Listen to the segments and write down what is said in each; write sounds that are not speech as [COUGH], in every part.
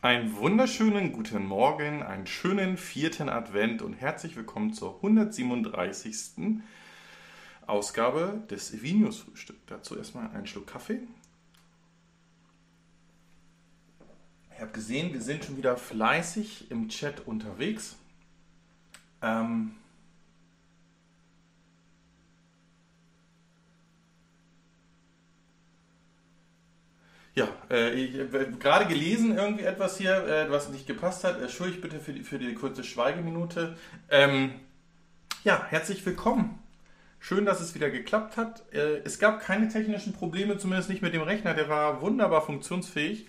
Einen wunderschönen guten Morgen, einen schönen vierten Advent und herzlich willkommen zur 137. Ausgabe des Evinius Frühstück. Dazu erstmal einen Schluck Kaffee. Ihr habt gesehen, wir sind schon wieder fleißig im Chat unterwegs. Ähm, Ja, äh, ich habe gerade gelesen, irgendwie etwas hier, äh, was nicht gepasst hat. Entschuldigt bitte für die, für die kurze Schweigeminute. Ähm, ja, herzlich willkommen. Schön, dass es wieder geklappt hat. Äh, es gab keine technischen Probleme, zumindest nicht mit dem Rechner. Der war wunderbar funktionsfähig.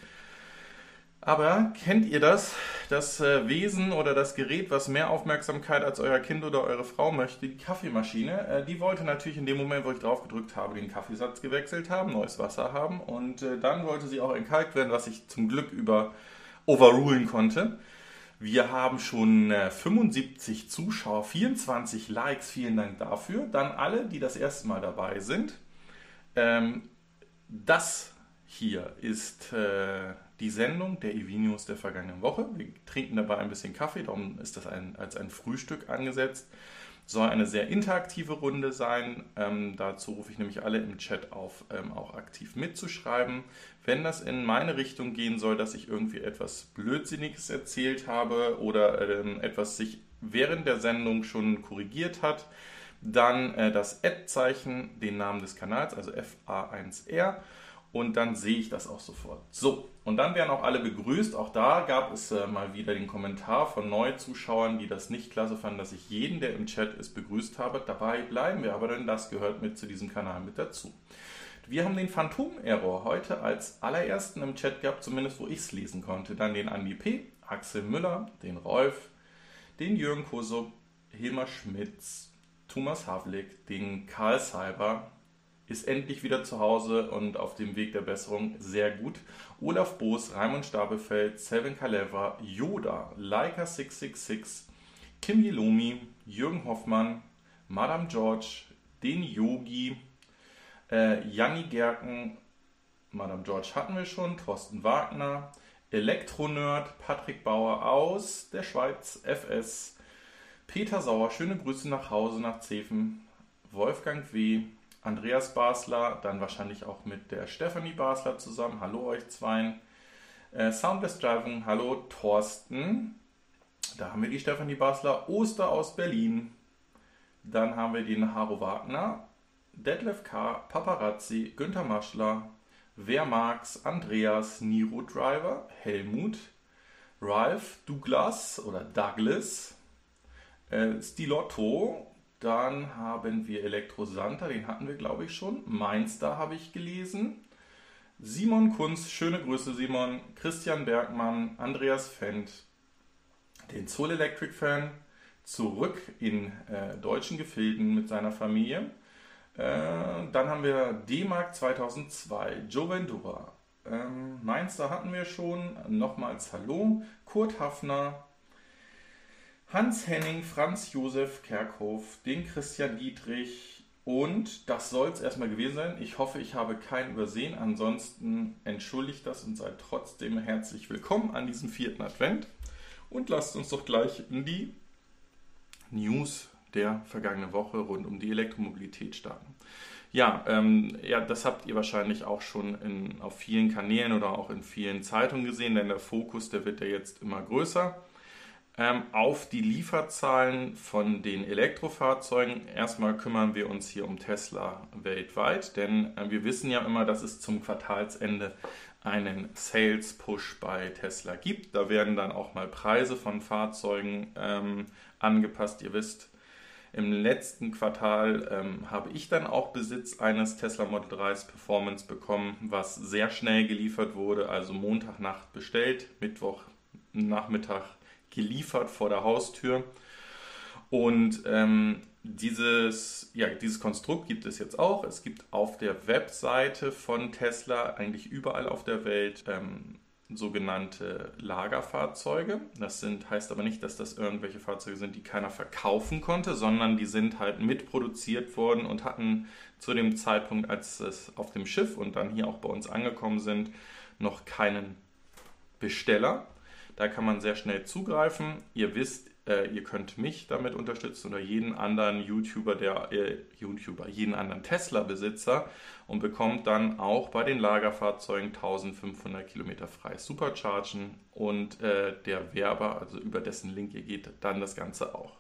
Aber kennt ihr das? Das äh, Wesen oder das Gerät, was mehr Aufmerksamkeit als euer Kind oder eure Frau möchte, die Kaffeemaschine, äh, die wollte natürlich in dem Moment, wo ich drauf gedrückt habe, den Kaffeesatz gewechselt haben, neues Wasser haben und äh, dann wollte sie auch entkalkt werden, was ich zum Glück über overrulen konnte. Wir haben schon 75 Zuschauer, 24 Likes, vielen Dank dafür. Dann alle, die das erste Mal dabei sind. Ähm, das hier ist die Sendung der Evinius der vergangenen Woche. Wir trinken dabei ein bisschen Kaffee, darum ist das ein, als ein Frühstück angesetzt. Soll eine sehr interaktive Runde sein. Ähm, dazu rufe ich nämlich alle im Chat auf, ähm, auch aktiv mitzuschreiben. Wenn das in meine Richtung gehen soll, dass ich irgendwie etwas Blödsinniges erzählt habe oder ähm, etwas sich während der Sendung schon korrigiert hat, dann äh, das Ad-Zeichen, den Namen des Kanals, also FA1R und dann sehe ich das auch sofort. So, und dann werden auch alle begrüßt. Auch da gab es äh, mal wieder den Kommentar von Neuzuschauern, die das nicht klasse fanden, dass ich jeden, der im Chat ist, begrüßt habe. Dabei bleiben wir aber, denn das gehört mit zu diesem Kanal mit dazu. Wir haben den Phantom-Error heute als allerersten im Chat gehabt, zumindest wo ich es lesen konnte. Dann den Andi P., Axel Müller, den Rolf, den Jürgen Kosub, Hilmar Schmitz, Thomas Havlik, den Karl Seiber, ist endlich wieder zu Hause und auf dem Weg der Besserung sehr gut. Olaf Boos, Raimund Stabefeld, Seven Kaleva, Yoda, Leica 666, Kim Yelomi, Jürgen Hoffmann, Madame George, den Yogi, äh, Janni Gerken, Madame George hatten wir schon, Thorsten Wagner, Elektronerd, Patrick Bauer aus der Schweiz, FS, Peter Sauer, schöne Grüße nach Hause, nach Zefen, Wolfgang W., Andreas Basler, dann wahrscheinlich auch mit der Stephanie Basler zusammen. Hallo euch zweien. Äh, Soundless Driving, hallo Thorsten. Da haben wir die Stephanie Basler, Oster aus Berlin. Dann haben wir den Haro Wagner, Detlef K., Paparazzi, Günther Maschler, Wer Marx, Andreas, Niro Driver, Helmut, Ralph, Douglas oder Douglas, äh, Stilotto, dann haben wir Elektrosanta, den hatten wir glaube ich schon. Mainstar habe ich gelesen. Simon Kunz, schöne Grüße Simon. Christian Bergmann, Andreas Fendt, den Soul Electric Fan, zurück in äh, deutschen Gefilden mit seiner Familie. Äh, dann haben wir D-Mark 2002, Joe Ventura. Ähm, Mainstar hatten wir schon. Nochmals Hallo. Kurt Hafner, Hans Henning, Franz Josef Kerkhoff, den Christian Dietrich und das soll es erstmal gewesen sein. Ich hoffe, ich habe keinen übersehen. Ansonsten entschuldigt das und seid trotzdem herzlich willkommen an diesem vierten Advent. Und lasst uns doch gleich in die News der vergangenen Woche rund um die Elektromobilität starten. Ja, ähm, ja, das habt ihr wahrscheinlich auch schon in, auf vielen Kanälen oder auch in vielen Zeitungen gesehen, denn der Fokus, der wird ja jetzt immer größer auf die Lieferzahlen von den Elektrofahrzeugen. Erstmal kümmern wir uns hier um Tesla weltweit, denn äh, wir wissen ja immer, dass es zum Quartalsende einen Sales Push bei Tesla gibt. Da werden dann auch mal Preise von Fahrzeugen ähm, angepasst. Ihr wisst, im letzten Quartal ähm, habe ich dann auch Besitz eines Tesla Model 3 Performance bekommen, was sehr schnell geliefert wurde, also Montagnacht bestellt, Mittwoch Nachmittag geliefert vor der Haustür. Und ähm, dieses, ja, dieses Konstrukt gibt es jetzt auch. Es gibt auf der Webseite von Tesla, eigentlich überall auf der Welt, ähm, sogenannte Lagerfahrzeuge. Das sind, heißt aber nicht, dass das irgendwelche Fahrzeuge sind, die keiner verkaufen konnte, sondern die sind halt mitproduziert worden und hatten zu dem Zeitpunkt, als es auf dem Schiff und dann hier auch bei uns angekommen sind, noch keinen Besteller. Da kann man sehr schnell zugreifen. Ihr wisst, äh, ihr könnt mich damit unterstützen oder jeden anderen YouTuber, der äh, YouTuber, jeden anderen Tesla-Besitzer und bekommt dann auch bei den Lagerfahrzeugen 1500 Kilometer frei Superchargen und äh, der Werber, also über dessen Link ihr geht, dann das Ganze auch.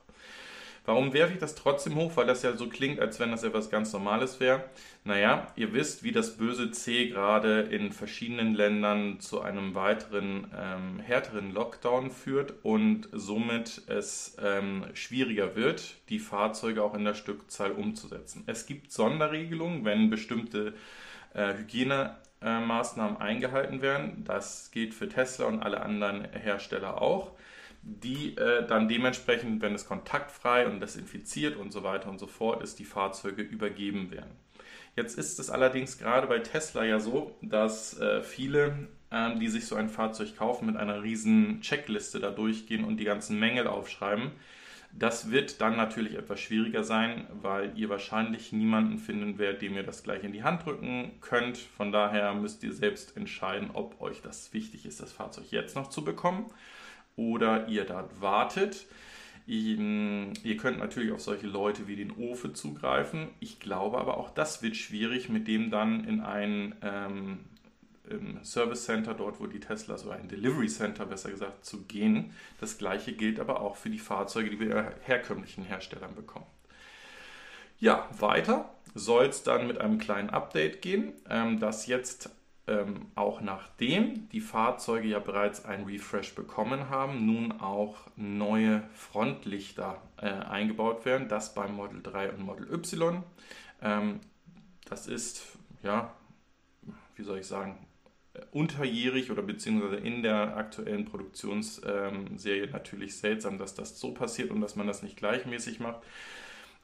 Warum werfe ich das trotzdem hoch? Weil das ja so klingt, als wenn das etwas ganz Normales wäre. Naja, ihr wisst, wie das böse C gerade in verschiedenen Ländern zu einem weiteren ähm, härteren Lockdown führt und somit es ähm, schwieriger wird, die Fahrzeuge auch in der Stückzahl umzusetzen. Es gibt Sonderregelungen, wenn bestimmte äh, Hygienemaßnahmen eingehalten werden. Das gilt für Tesla und alle anderen Hersteller auch die äh, dann dementsprechend, wenn es kontaktfrei und desinfiziert und so weiter und so fort ist, die Fahrzeuge übergeben werden. Jetzt ist es allerdings gerade bei Tesla ja so, dass äh, viele, äh, die sich so ein Fahrzeug kaufen, mit einer riesen Checkliste da durchgehen und die ganzen Mängel aufschreiben. Das wird dann natürlich etwas schwieriger sein, weil ihr wahrscheinlich niemanden finden werdet, dem ihr das gleich in die Hand drücken könnt. Von daher müsst ihr selbst entscheiden, ob euch das wichtig ist, das Fahrzeug jetzt noch zu bekommen oder ihr dort wartet. Ihr könnt natürlich auf solche Leute wie den Ofe zugreifen. Ich glaube aber auch das wird schwierig, mit dem dann in ein ähm, Service Center, dort wo die Teslas oder ein Delivery Center besser gesagt, zu gehen. Das gleiche gilt aber auch für die Fahrzeuge, die wir herkömmlichen Herstellern bekommen. Ja, weiter soll es dann mit einem kleinen Update gehen, ähm, das jetzt ähm, auch nachdem die Fahrzeuge ja bereits ein Refresh bekommen haben, nun auch neue Frontlichter äh, eingebaut werden. Das beim Model 3 und Model Y. Ähm, das ist, ja, wie soll ich sagen, unterjährig oder beziehungsweise in der aktuellen Produktionsserie ähm, natürlich seltsam, dass das so passiert und dass man das nicht gleichmäßig macht.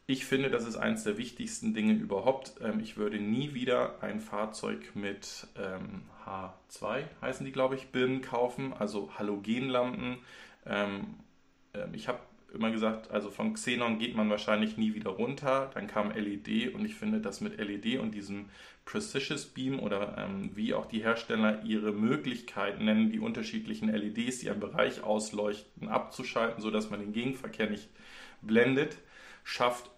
Ich finde, das ist eines der wichtigsten Dinge überhaupt. Ähm, ich würde nie wieder ein Fahrzeug mit ähm, H2, heißen die, glaube ich, Birnen kaufen, also Halogenlampen. Ähm, ich habe immer gesagt, also von Xenon geht man wahrscheinlich nie wieder runter. Dann kam LED und ich finde, dass mit LED und diesem Precious Beam oder ähm, wie auch die Hersteller ihre Möglichkeiten nennen, die unterschiedlichen LEDs, die einen Bereich ausleuchten, abzuschalten, sodass man den Gegenverkehr nicht blendet, schafft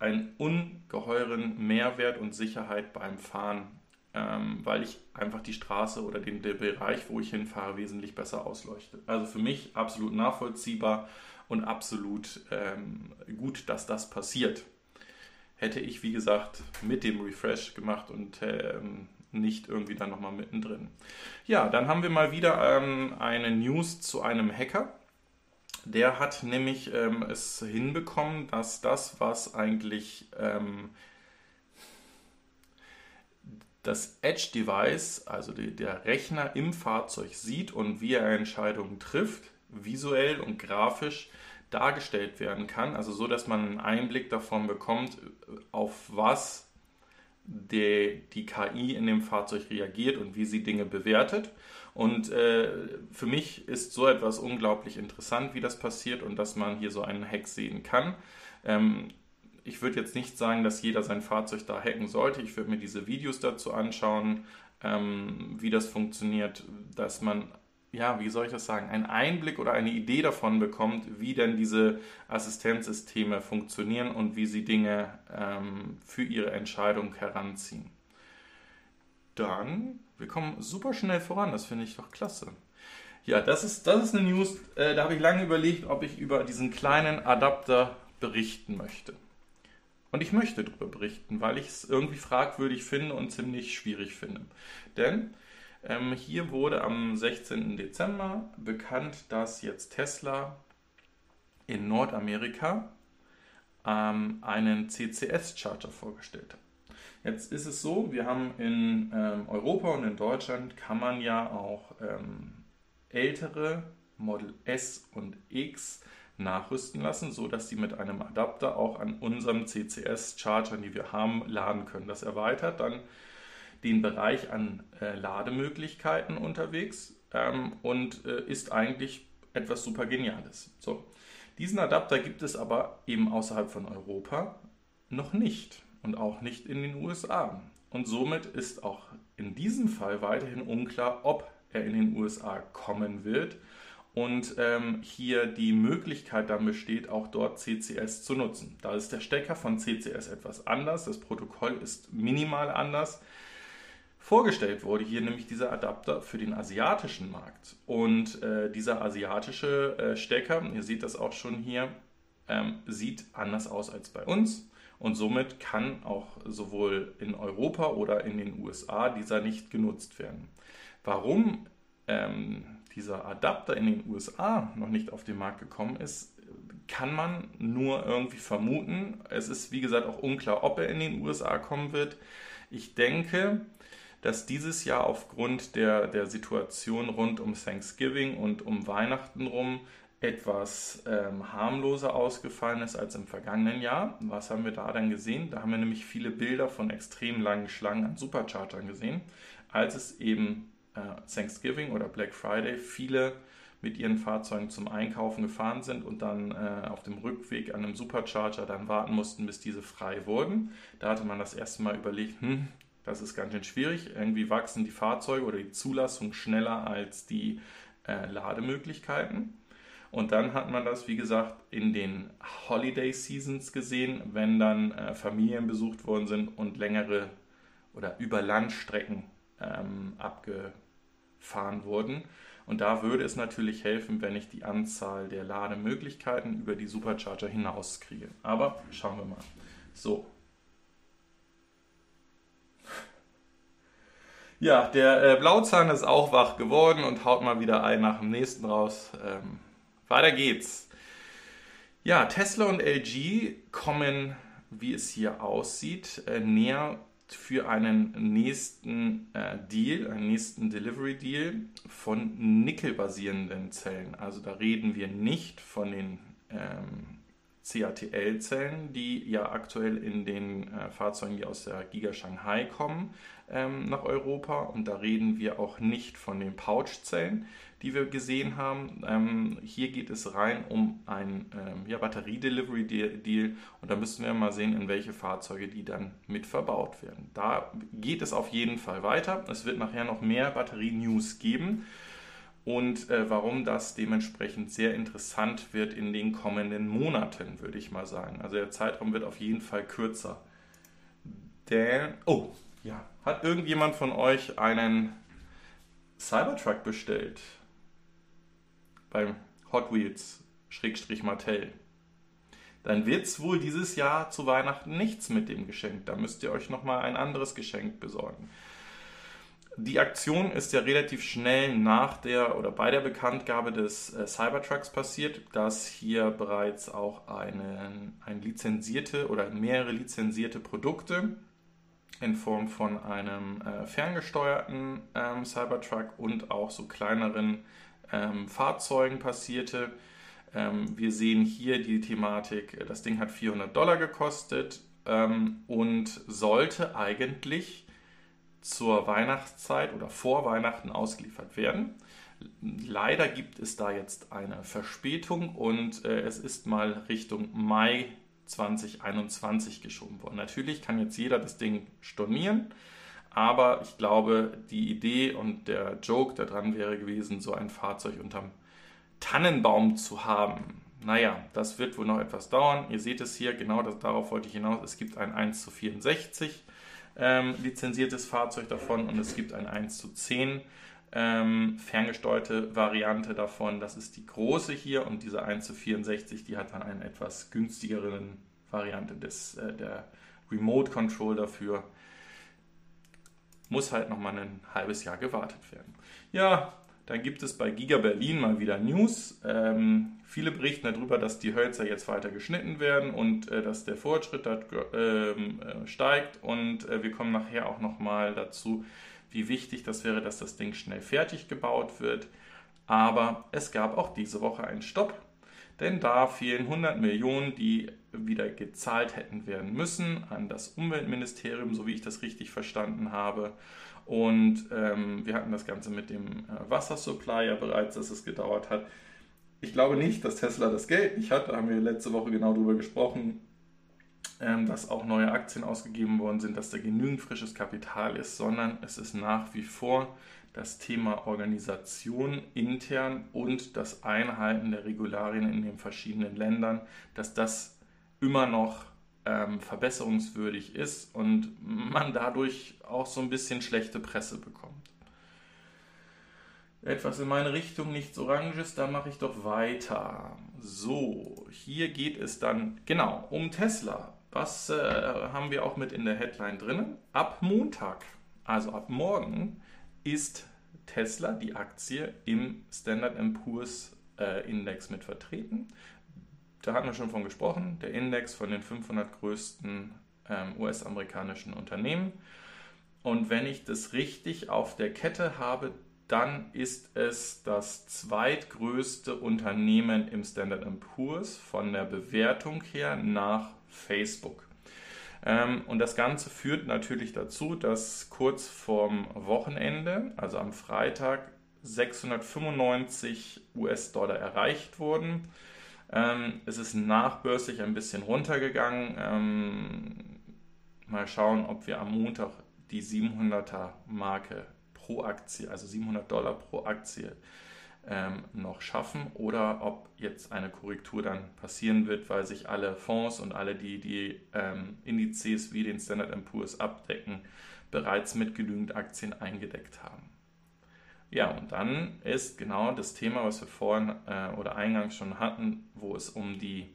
einen ungeheuren Mehrwert und Sicherheit beim Fahren, ähm, weil ich einfach die Straße oder den, den Bereich, wo ich hinfahre, wesentlich besser ausleuchte. Also für mich absolut nachvollziehbar und absolut ähm, gut, dass das passiert. Hätte ich, wie gesagt, mit dem Refresh gemacht und ähm, nicht irgendwie dann nochmal mittendrin. Ja, dann haben wir mal wieder ähm, eine News zu einem Hacker. Der hat nämlich ähm, es hinbekommen, dass das, was eigentlich ähm, das Edge-Device, also die, der Rechner im Fahrzeug sieht und wie er Entscheidungen trifft, visuell und grafisch dargestellt werden kann, also so, dass man einen Einblick davon bekommt, auf was die, die KI in dem Fahrzeug reagiert und wie sie Dinge bewertet. Und äh, für mich ist so etwas unglaublich interessant, wie das passiert und dass man hier so einen Hack sehen kann. Ähm, ich würde jetzt nicht sagen, dass jeder sein Fahrzeug da hacken sollte. Ich würde mir diese Videos dazu anschauen, ähm, wie das funktioniert, dass man ja, wie soll ich das sagen, einen Einblick oder eine Idee davon bekommt, wie denn diese Assistenzsysteme funktionieren und wie sie Dinge ähm, für ihre Entscheidung heranziehen. Dann, wir kommen super schnell voran, das finde ich doch klasse. Ja, das ist, das ist eine News, äh, da habe ich lange überlegt, ob ich über diesen kleinen Adapter berichten möchte. Und ich möchte darüber berichten, weil ich es irgendwie fragwürdig finde und ziemlich schwierig finde. Denn ähm, hier wurde am 16. Dezember bekannt, dass jetzt Tesla in Nordamerika ähm, einen CCS-Charger vorgestellt hat. Jetzt ist es so, wir haben in ähm, Europa und in Deutschland kann man ja auch ähm, ältere Model S und X nachrüsten lassen, sodass sie mit einem Adapter auch an unserem CCS-Charger, die wir haben, laden können. Das erweitert dann den Bereich an äh, Lademöglichkeiten unterwegs ähm, und äh, ist eigentlich etwas super Geniales. So. Diesen Adapter gibt es aber eben außerhalb von Europa noch nicht und auch nicht in den USA. Und somit ist auch in diesem Fall weiterhin unklar, ob er in den USA kommen wird und ähm, hier die Möglichkeit dann besteht, auch dort CCS zu nutzen. Da ist der Stecker von CCS etwas anders, das Protokoll ist minimal anders. Vorgestellt wurde hier nämlich dieser Adapter für den asiatischen Markt. Und äh, dieser asiatische äh, Stecker, ihr seht das auch schon hier, ähm, sieht anders aus als bei uns. Und somit kann auch sowohl in Europa oder in den USA dieser nicht genutzt werden. Warum ähm, dieser Adapter in den USA noch nicht auf den Markt gekommen ist, kann man nur irgendwie vermuten. Es ist, wie gesagt, auch unklar, ob er in den USA kommen wird. Ich denke, dass dieses Jahr aufgrund der, der Situation rund um Thanksgiving und um Weihnachten rum etwas ähm, harmloser ausgefallen ist als im vergangenen Jahr. Was haben wir da dann gesehen? Da haben wir nämlich viele Bilder von extrem langen Schlangen an Superchargern gesehen, als es eben äh, Thanksgiving oder Black Friday viele mit ihren Fahrzeugen zum Einkaufen gefahren sind und dann äh, auf dem Rückweg an einem Supercharger dann warten mussten, bis diese frei wurden. Da hatte man das erste Mal überlegt, hm, das ist ganz schön schwierig. Irgendwie wachsen die Fahrzeuge oder die Zulassung schneller als die äh, Lademöglichkeiten. Und dann hat man das, wie gesagt, in den Holiday Seasons gesehen, wenn dann äh, Familien besucht worden sind und längere oder über Landstrecken ähm, abgefahren wurden. Und da würde es natürlich helfen, wenn ich die Anzahl der Lademöglichkeiten über die Supercharger hinaus kriege. Aber schauen wir mal. So. Ja, der äh, Blauzahn ist auch wach geworden und haut mal wieder ein nach dem nächsten raus. Ähm, weiter geht's. Ja, Tesla und LG kommen, wie es hier aussieht, äh, näher für einen nächsten äh, Deal, einen nächsten Delivery Deal von nickelbasierenden Zellen. Also da reden wir nicht von den ähm, CATL-Zellen, die ja aktuell in den äh, Fahrzeugen, die aus der Giga Shanghai kommen, ähm, nach Europa. Und da reden wir auch nicht von den Pouch-Zellen, die wir gesehen haben. Ähm, hier geht es rein um ein ähm, ja, Batterie-Delivery-Deal und da müssen wir mal sehen, in welche Fahrzeuge die dann mit verbaut werden. Da geht es auf jeden Fall weiter. Es wird nachher noch mehr Batterie-News geben und äh, warum das dementsprechend sehr interessant wird in den kommenden Monaten, würde ich mal sagen. Also der Zeitraum wird auf jeden Fall kürzer. Denn, oh, ja, hat irgendjemand von euch einen Cybertruck bestellt? beim Hot Wheels Schrägstrich Mattel, dann wird es wohl dieses Jahr zu Weihnachten nichts mit dem Geschenk. Da müsst ihr euch nochmal ein anderes Geschenk besorgen. Die Aktion ist ja relativ schnell nach der oder bei der Bekanntgabe des äh, Cybertrucks passiert, dass hier bereits auch einen, ein lizenzierte oder mehrere lizenzierte Produkte in Form von einem äh, ferngesteuerten ähm, Cybertruck und auch so kleineren ähm, Fahrzeugen passierte. Ähm, wir sehen hier die Thematik, das Ding hat 400 Dollar gekostet ähm, und sollte eigentlich zur Weihnachtszeit oder vor Weihnachten ausgeliefert werden. Leider gibt es da jetzt eine Verspätung und äh, es ist mal Richtung Mai 2021 geschoben worden. Natürlich kann jetzt jeder das Ding stornieren aber ich glaube, die Idee und der Joke daran wäre gewesen, so ein Fahrzeug unterm Tannenbaum zu haben. Naja, das wird wohl noch etwas dauern. Ihr seht es hier, genau das, darauf wollte ich hinaus. Es gibt ein 1 zu 64 ähm, lizenziertes Fahrzeug davon und es gibt ein 1 zu 10 ähm, ferngesteuerte Variante davon. Das ist die große hier und diese 1 zu 64, die hat dann eine etwas günstigeren Variante des, äh, der Remote Control dafür muss halt nochmal ein halbes Jahr gewartet werden. Ja, dann gibt es bei Giga Berlin mal wieder News. Ähm, viele berichten darüber, dass die Hölzer jetzt weiter geschnitten werden und äh, dass der Fortschritt da, ähm, äh, steigt. Und äh, wir kommen nachher auch nochmal dazu, wie wichtig das wäre, dass das Ding schnell fertig gebaut wird. Aber es gab auch diese Woche einen Stopp denn da fehlen 100 Millionen, die wieder gezahlt hätten werden müssen an das Umweltministerium, so wie ich das richtig verstanden habe. Und ähm, wir hatten das Ganze mit dem äh, Wassersupply ja bereits, dass es gedauert hat. Ich glaube nicht, dass Tesla das Geld nicht hat. Da haben wir letzte Woche genau darüber gesprochen, ähm, dass auch neue Aktien ausgegeben worden sind, dass da genügend frisches Kapital ist, sondern es ist nach wie vor das Thema Organisation intern und das Einhalten der Regularien in den verschiedenen Ländern, dass das immer noch ähm, verbesserungswürdig ist und man dadurch auch so ein bisschen schlechte Presse bekommt. Etwas in meine Richtung, nichts Oranges, dann mache ich doch weiter. So, hier geht es dann genau um Tesla. Was äh, haben wir auch mit in der Headline drin? Ab Montag, also ab morgen, ist Tesla, die Aktie, im Standard Poor's äh, Index mit vertreten. Da hatten wir schon von gesprochen, der Index von den 500 größten ähm, US-amerikanischen Unternehmen. Und wenn ich das richtig auf der Kette habe, dann ist es das zweitgrößte Unternehmen im Standard Poor's von der Bewertung her nach Facebook. Ähm, und das Ganze führt natürlich dazu, dass kurz vorm Wochenende, also am Freitag, 695 US-Dollar erreicht wurden. Ähm, es ist nachbörslich ein bisschen runtergegangen. Ähm, mal schauen, ob wir am Montag die 700er Marke pro Aktie, also 700 Dollar pro Aktie, ähm, noch schaffen oder ob jetzt eine Korrektur dann passieren wird, weil sich alle Fonds und alle, die die ähm, Indizes wie den Standard Poor's abdecken, bereits mit genügend Aktien eingedeckt haben. Ja, und dann ist genau das Thema, was wir vorhin äh, oder eingangs schon hatten, wo es um die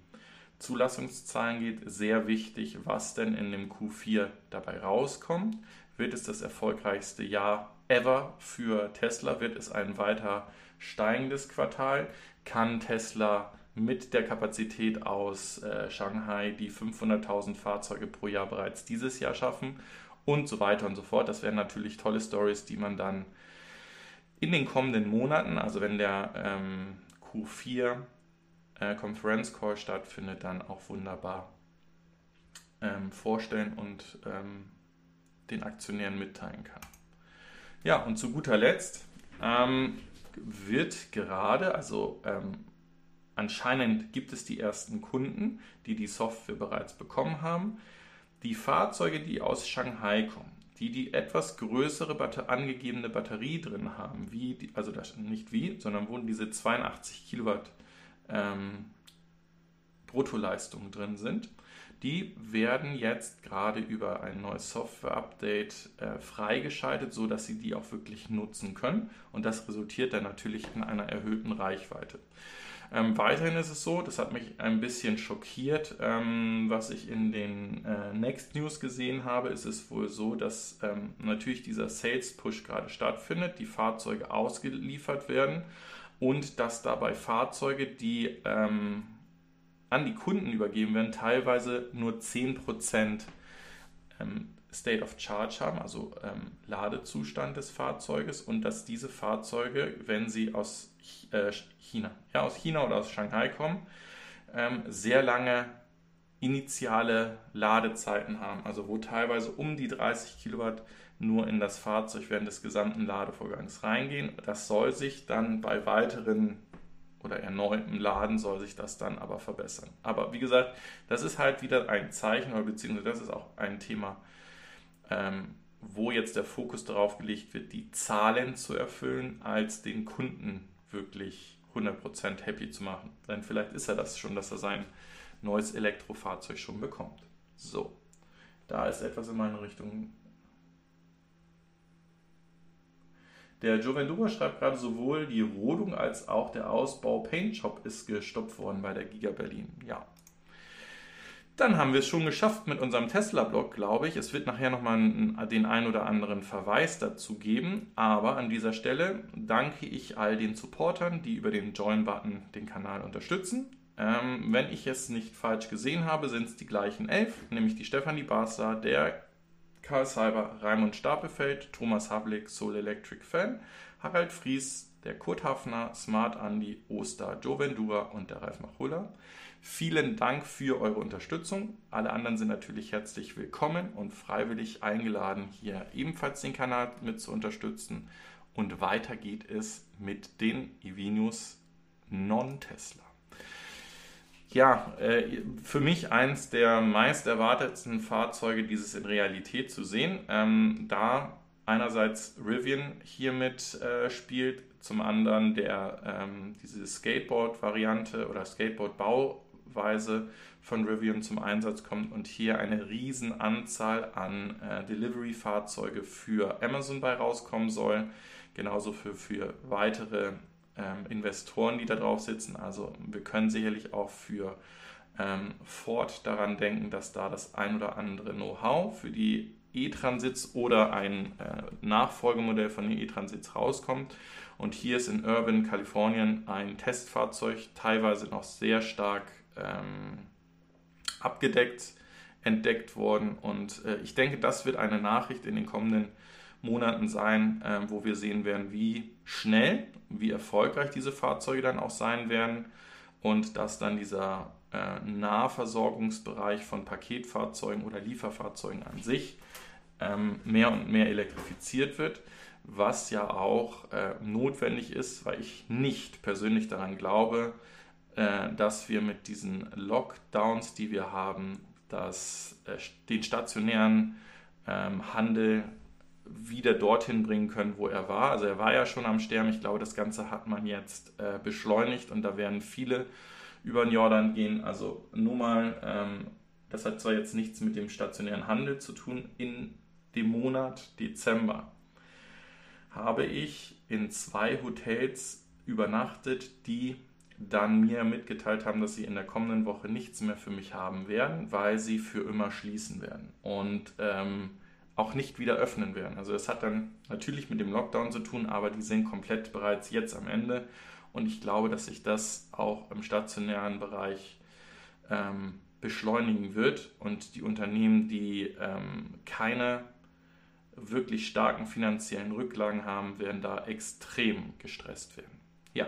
Zulassungszahlen geht, sehr wichtig, was denn in dem Q4 dabei rauskommt. Wird es das erfolgreichste Jahr ever für Tesla? Wird es ein weiter steigendes Quartal? Kann Tesla mit der Kapazität aus äh, Shanghai die 500.000 Fahrzeuge pro Jahr bereits dieses Jahr schaffen? Und so weiter und so fort. Das wären natürlich tolle Stories, die man dann in den kommenden Monaten, also wenn der ähm, Q4 äh, Conference Call stattfindet, dann auch wunderbar ähm, vorstellen und ähm, den Aktionären mitteilen kann. Ja, und zu guter Letzt ähm, wird gerade, also ähm, anscheinend gibt es die ersten Kunden, die die Software bereits bekommen haben. Die Fahrzeuge, die aus Shanghai kommen, die die etwas größere angegebene Batterie drin haben, wie die, also das, nicht wie, sondern wo diese 82 Kilowatt ähm, Bruttoleistung drin sind, die werden jetzt gerade über ein neues Software-Update äh, freigeschaltet, sodass Sie die auch wirklich nutzen können. Und das resultiert dann natürlich in einer erhöhten Reichweite. Ähm, weiterhin ist es so, das hat mich ein bisschen schockiert, ähm, was ich in den äh, Next News gesehen habe, ist es wohl so, dass ähm, natürlich dieser Sales Push gerade stattfindet, die Fahrzeuge ausgeliefert werden und dass dabei Fahrzeuge, die ähm, an die Kunden übergeben werden, teilweise nur 10% ähm, State of Charge haben, also ähm, Ladezustand des Fahrzeuges und dass diese Fahrzeuge, wenn sie aus äh, China, ja, aus China oder aus Shanghai kommen, ähm, sehr lange initiale Ladezeiten haben, also wo teilweise um die 30 Kilowatt nur in das Fahrzeug während des gesamten Ladevorgangs reingehen. Das soll sich dann bei weiteren oder erneutem Laden soll sich das dann aber verbessern. Aber wie gesagt, das ist halt wieder ein Zeichen beziehungsweise das ist auch ein Thema, ähm, wo jetzt der Fokus darauf gelegt wird, die Zahlen zu erfüllen, als den Kunden wirklich 100% happy zu machen. Denn vielleicht ist er das schon, dass er sein neues Elektrofahrzeug schon bekommt. So, da ist etwas in meine Richtung Der Jovendura schreibt gerade, sowohl die Rodung als auch der Ausbau Paint Shop ist gestoppt worden bei der Giga Berlin. Ja. Dann haben wir es schon geschafft mit unserem Tesla-Blog, glaube ich. Es wird nachher nochmal den ein oder anderen Verweis dazu geben. Aber an dieser Stelle danke ich all den Supportern, die über den Join-Button den Kanal unterstützen. Ähm, wenn ich es nicht falsch gesehen habe, sind es die gleichen elf, nämlich die Stefanie Barster, der Karl Seiber, Raimund Stapelfeld, Thomas Havlik, Soul Electric Fan, Harald Fries, der Kurt Hafner, Smart Andy, Oster, Joe Vendura und der Ralf Machulla. Vielen Dank für eure Unterstützung. Alle anderen sind natürlich herzlich willkommen und freiwillig eingeladen, hier ebenfalls den Kanal mit zu unterstützen. Und weiter geht es mit den Evinius Non-Tesla ja, äh, für mich eins der meist erwartetsten Fahrzeuge, dieses in Realität zu sehen. Ähm, da einerseits Rivian hiermit äh, spielt, zum anderen der ähm, diese Skateboard-Variante oder Skateboard-Bauweise von Rivian zum Einsatz kommt und hier eine riesen Anzahl an äh, Delivery-Fahrzeuge für Amazon bei rauskommen soll, genauso für, für weitere ähm, Investoren, die da drauf sitzen. Also wir können sicherlich auch für ähm, Ford daran denken, dass da das ein oder andere Know-how für die E-Transits oder ein äh, Nachfolgemodell von den E-Transits rauskommt. Und hier ist in Urban, Kalifornien ein Testfahrzeug, teilweise noch sehr stark ähm, abgedeckt, entdeckt worden. Und äh, ich denke, das wird eine Nachricht in den kommenden Monaten sein, äh, wo wir sehen werden, wie schnell, wie erfolgreich diese Fahrzeuge dann auch sein werden und dass dann dieser äh, Nahversorgungsbereich von Paketfahrzeugen oder Lieferfahrzeugen an sich ähm, mehr und mehr elektrifiziert wird, was ja auch äh, notwendig ist, weil ich nicht persönlich daran glaube, äh, dass wir mit diesen Lockdowns, die wir haben, dass, äh, den stationären ähm, Handel wieder dorthin bringen können, wo er war. Also er war ja schon am Sterben. Ich glaube, das Ganze hat man jetzt äh, beschleunigt und da werden viele über den Jordan gehen. Also nur mal, ähm, das hat zwar jetzt nichts mit dem stationären Handel zu tun, in dem Monat Dezember habe ich in zwei Hotels übernachtet, die dann mir mitgeteilt haben, dass sie in der kommenden Woche nichts mehr für mich haben werden, weil sie für immer schließen werden und ähm, auch nicht wieder öffnen werden. Also es hat dann natürlich mit dem Lockdown zu tun, aber die sind komplett bereits jetzt am Ende und ich glaube, dass sich das auch im stationären Bereich ähm, beschleunigen wird und die Unternehmen, die ähm, keine wirklich starken finanziellen Rücklagen haben, werden da extrem gestresst werden. Ja.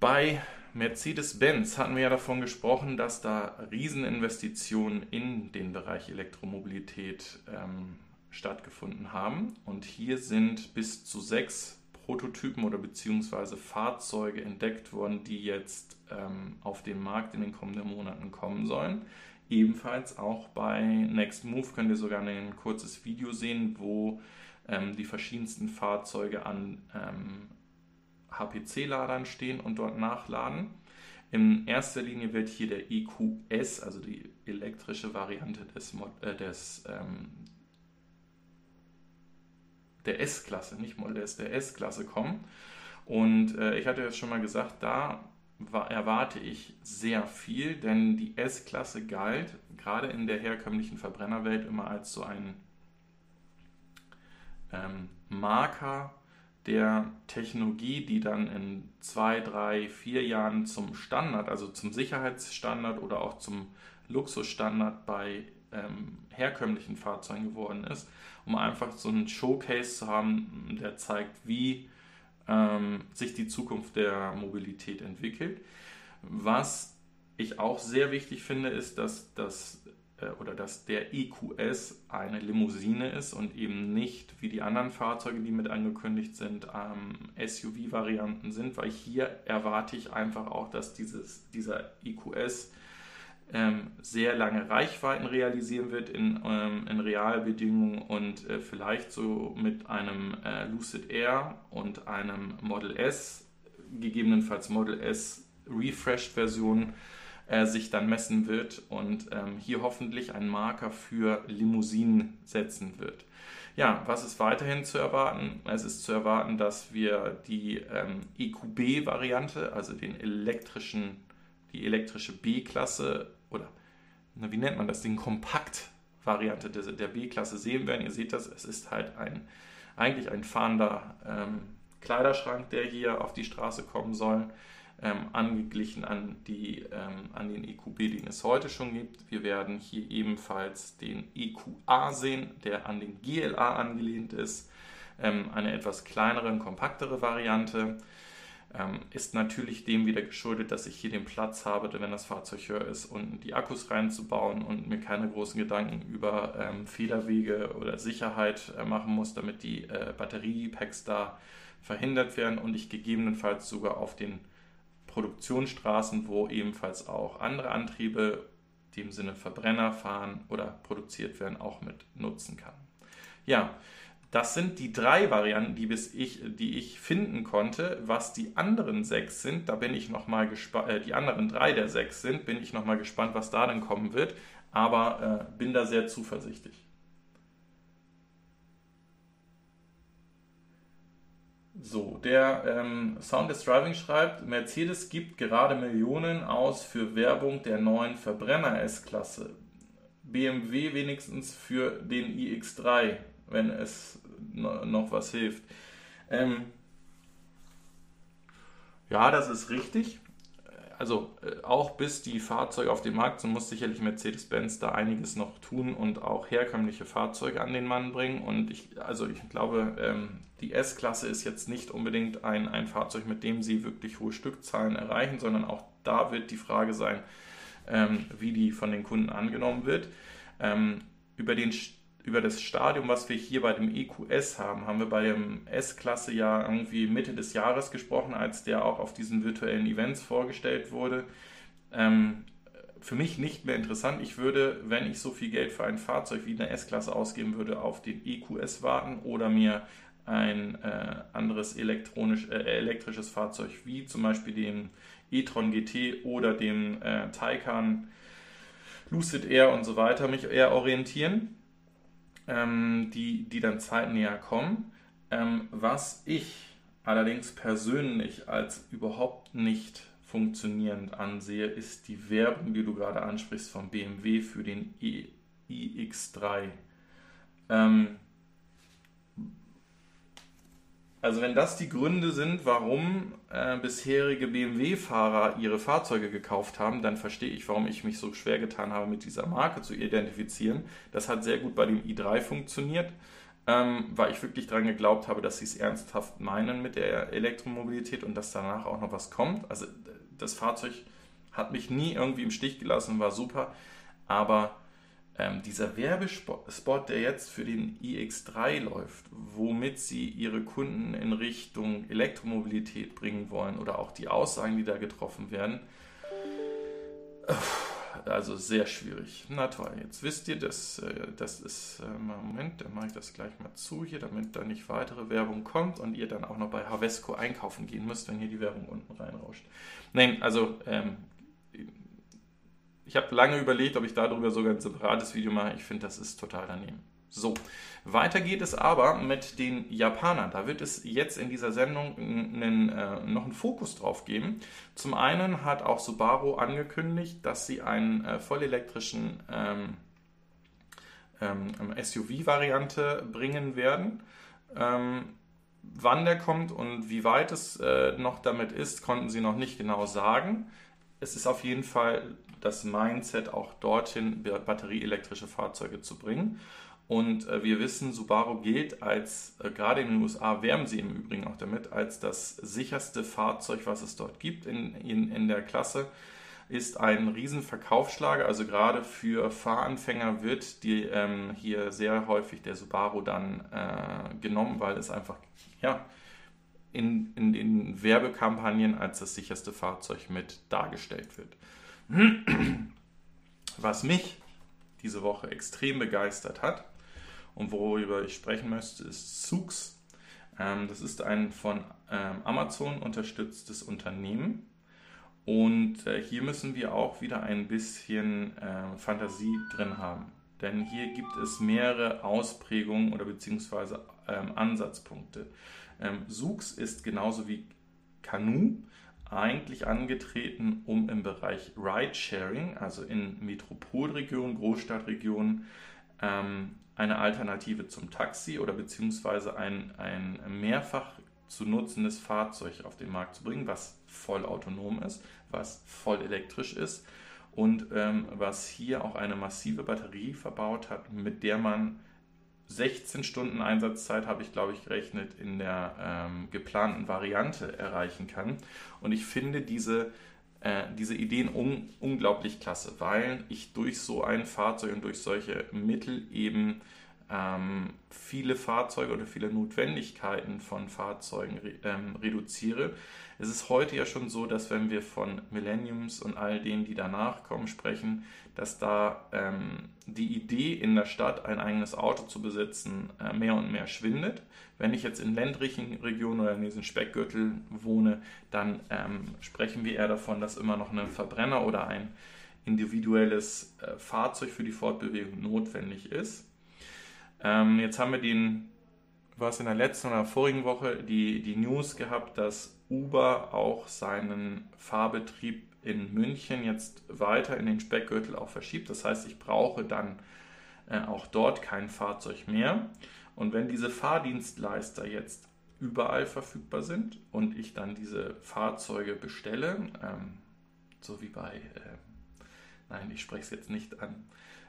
Bei Mercedes-Benz hatten wir ja davon gesprochen, dass da Rieseninvestitionen in den Bereich Elektromobilität ähm, stattgefunden haben. Und hier sind bis zu sechs Prototypen oder beziehungsweise Fahrzeuge entdeckt worden, die jetzt ähm, auf den Markt in den kommenden Monaten kommen sollen. Ebenfalls auch bei Next Move könnt ihr sogar ein kurzes Video sehen, wo ähm, die verschiedensten Fahrzeuge an ähm, HPC-Ladern stehen und dort nachladen. In erster Linie wird hier der EQS, also die elektrische Variante des, äh, des ähm, der S-Klasse, nicht Model S, der S-Klasse kommen. Und äh, ich hatte ja schon mal gesagt, da erwarte ich sehr viel, denn die S-Klasse galt gerade in der herkömmlichen Verbrennerwelt immer als so ein ähm, Marker der Technologie, die dann in zwei, drei, vier Jahren zum Standard, also zum Sicherheitsstandard oder auch zum Luxusstandard bei ähm, herkömmlichen Fahrzeugen geworden ist, um einfach so einen Showcase zu haben, der zeigt, wie ähm, sich die Zukunft der Mobilität entwickelt. Was ich auch sehr wichtig finde, ist, dass, das, oder dass der EQS eine Limousine ist und eben nicht wie die anderen Fahrzeuge, die mit angekündigt sind, ähm, SUV-Varianten sind, weil hier erwarte ich einfach auch, dass dieses, dieser EQS ähm, sehr lange Reichweiten realisieren wird in, ähm, in Realbedingungen und äh, vielleicht so mit einem äh, Lucid Air und einem Model S, gegebenenfalls Model S Refreshed-Version, äh, sich dann messen wird und ähm, hier hoffentlich einen Marker für Limousinen setzen wird. Ja, was ist weiterhin zu erwarten? Es ist zu erwarten, dass wir die ähm, EQB-Variante, also den elektrischen, die elektrische B-Klasse oder na, wie nennt man das, den Kompakt-Variante der, der B-Klasse sehen werden. Ihr seht das, es ist halt ein, eigentlich ein fahrender ähm, Kleiderschrank, der hier auf die Straße kommen soll, ähm, angeglichen an, die, ähm, an den EQB, den es heute schon gibt. Wir werden hier ebenfalls den EQA sehen, der an den GLA angelehnt ist, ähm, eine etwas kleinere und kompaktere Variante. Ähm, ist natürlich dem wieder geschuldet, dass ich hier den Platz habe, wenn das Fahrzeug höher ist, unten die Akkus reinzubauen und mir keine großen Gedanken über ähm, Federwege oder Sicherheit äh, machen muss, damit die äh, Batteriepacks da verhindert werden und ich gegebenenfalls sogar auf den Produktionsstraßen, wo ebenfalls auch andere Antriebe, die im Sinne Verbrenner fahren oder produziert werden, auch mit nutzen kann. Ja, das sind die drei Varianten, die, bis ich, die ich finden konnte. Was die anderen sechs sind, da bin ich noch mal gespannt, äh, die anderen drei der sechs sind, bin ich noch mal gespannt, was da dann kommen wird. Aber äh, bin da sehr zuversichtlich. So, der ähm, Soundless Driving schreibt, Mercedes gibt gerade Millionen aus für Werbung der neuen Verbrenner S-Klasse. BMW wenigstens für den iX3, wenn es noch was hilft. Ähm, ja, das ist richtig. Also äh, auch bis die Fahrzeuge auf den Markt sind, muss sicherlich Mercedes-Benz da einiges noch tun und auch herkömmliche Fahrzeuge an den Mann bringen. Und ich, also ich glaube, ähm, die S-Klasse ist jetzt nicht unbedingt ein, ein Fahrzeug, mit dem sie wirklich hohe Stückzahlen erreichen, sondern auch da wird die Frage sein, ähm, wie die von den Kunden angenommen wird. Ähm, über, den, über das Stadium, was wir hier bei dem EQS haben, haben wir bei dem S-Klasse ja irgendwie Mitte des Jahres gesprochen, als der auch auf diesen virtuellen Events vorgestellt wurde. Ähm, für mich nicht mehr interessant. Ich würde, wenn ich so viel Geld für ein Fahrzeug wie eine S-Klasse ausgeben würde, auf den EQS warten oder mir ein äh, anderes elektronisch, äh, elektrisches Fahrzeug wie zum Beispiel den e-tron GT oder den äh, Taycan Lucid Air und so weiter mich eher orientieren, ähm, die, die dann zeitnäher kommen. Ähm, was ich allerdings persönlich als überhaupt nicht funktionierend ansehe, ist die Werbung, die du gerade ansprichst vom BMW für den e iX3. Ähm, also wenn das die Gründe sind, warum äh, bisherige BMW-Fahrer ihre Fahrzeuge gekauft haben, dann verstehe ich, warum ich mich so schwer getan habe, mit dieser Marke zu identifizieren. Das hat sehr gut bei dem i3 funktioniert, ähm, weil ich wirklich daran geglaubt habe, dass sie es ernsthaft meinen mit der Elektromobilität und dass danach auch noch was kommt. Also das Fahrzeug hat mich nie irgendwie im Stich gelassen, war super, aber ähm, dieser Werbespot, der jetzt für den iX3 läuft, womit sie ihre Kunden in Richtung Elektromobilität bringen wollen oder auch die Aussagen, die da getroffen werden, also sehr schwierig. Na toll, jetzt wisst ihr, das, äh, das ist, äh, Moment, dann mache ich das gleich mal zu hier, damit da nicht weitere Werbung kommt und ihr dann auch noch bei Havesco einkaufen gehen müsst, wenn hier die Werbung unten reinrauscht. Nein, also ähm, ich habe lange überlegt, ob ich darüber sogar ein separates Video mache. Ich finde, das ist total daneben. So, weiter geht es aber mit den Japanern. Da wird es jetzt in dieser Sendung einen, äh, noch einen Fokus drauf geben. Zum einen hat auch Subaru angekündigt, dass sie einen äh, vollelektrischen ähm, ähm, SUV-Variante bringen werden. Ähm, wann der kommt und wie weit es äh, noch damit ist, konnten sie noch nicht genau sagen. Es ist auf jeden Fall das Mindset auch dorthin, batterieelektrische Fahrzeuge zu bringen. Und äh, wir wissen, Subaru gilt als, äh, gerade in den USA werben sie im Übrigen auch damit, als das sicherste Fahrzeug, was es dort gibt in, in, in der Klasse. Ist ein Riesenverkaufsschlager, also gerade für Fahranfänger wird die, ähm, hier sehr häufig der Subaru dann äh, genommen, weil es einfach ja, in, in den Werbekampagnen als das sicherste Fahrzeug mit dargestellt wird. [CLEARS THROAT] Was mich diese Woche extrem begeistert hat und worüber ich sprechen möchte, ist Zoox. Ähm, das ist ein von ähm, Amazon unterstütztes Unternehmen. Und äh, hier müssen wir auch wieder ein bisschen äh, Fantasie drin haben. Denn hier gibt es mehrere Ausprägungen oder beziehungsweise ähm, Ansatzpunkte. Ähm, Zoox ist genauso wie Canoe eigentlich angetreten, um im Bereich Ride-Sharing, also in Metropolregionen, Großstadtregionen, ähm, eine Alternative zum Taxi oder beziehungsweise ein, ein mehrfach zu nutzendes Fahrzeug auf den Markt zu bringen, was voll autonom ist, was voll elektrisch ist und ähm, was hier auch eine massive Batterie verbaut hat, mit der man 16 Stunden Einsatzzeit habe ich, glaube ich, gerechnet, in der ähm, geplanten Variante erreichen kann. Und ich finde diese, äh, diese Ideen un unglaublich klasse, weil ich durch so ein Fahrzeug und durch solche Mittel eben ähm, viele Fahrzeuge oder viele Notwendigkeiten von Fahrzeugen re ähm, reduziere. Es ist heute ja schon so, dass wenn wir von Millenniums und all denen, die danach kommen, sprechen, dass da ähm, die Idee in der Stadt ein eigenes Auto zu besitzen äh, mehr und mehr schwindet. Wenn ich jetzt in ländlichen Regionen oder in diesen Speckgürtel wohne, dann ähm, sprechen wir eher davon, dass immer noch ein Verbrenner oder ein individuelles äh, Fahrzeug für die Fortbewegung notwendig ist. Ähm, jetzt haben wir den, was in der letzten oder vorigen Woche die, die News gehabt, dass Uber auch seinen Fahrbetrieb in München jetzt weiter in den Speckgürtel auch verschiebt. Das heißt, ich brauche dann äh, auch dort kein Fahrzeug mehr. Und wenn diese Fahrdienstleister jetzt überall verfügbar sind und ich dann diese Fahrzeuge bestelle, ähm, so wie bei, äh, nein, ich spreche es jetzt nicht an,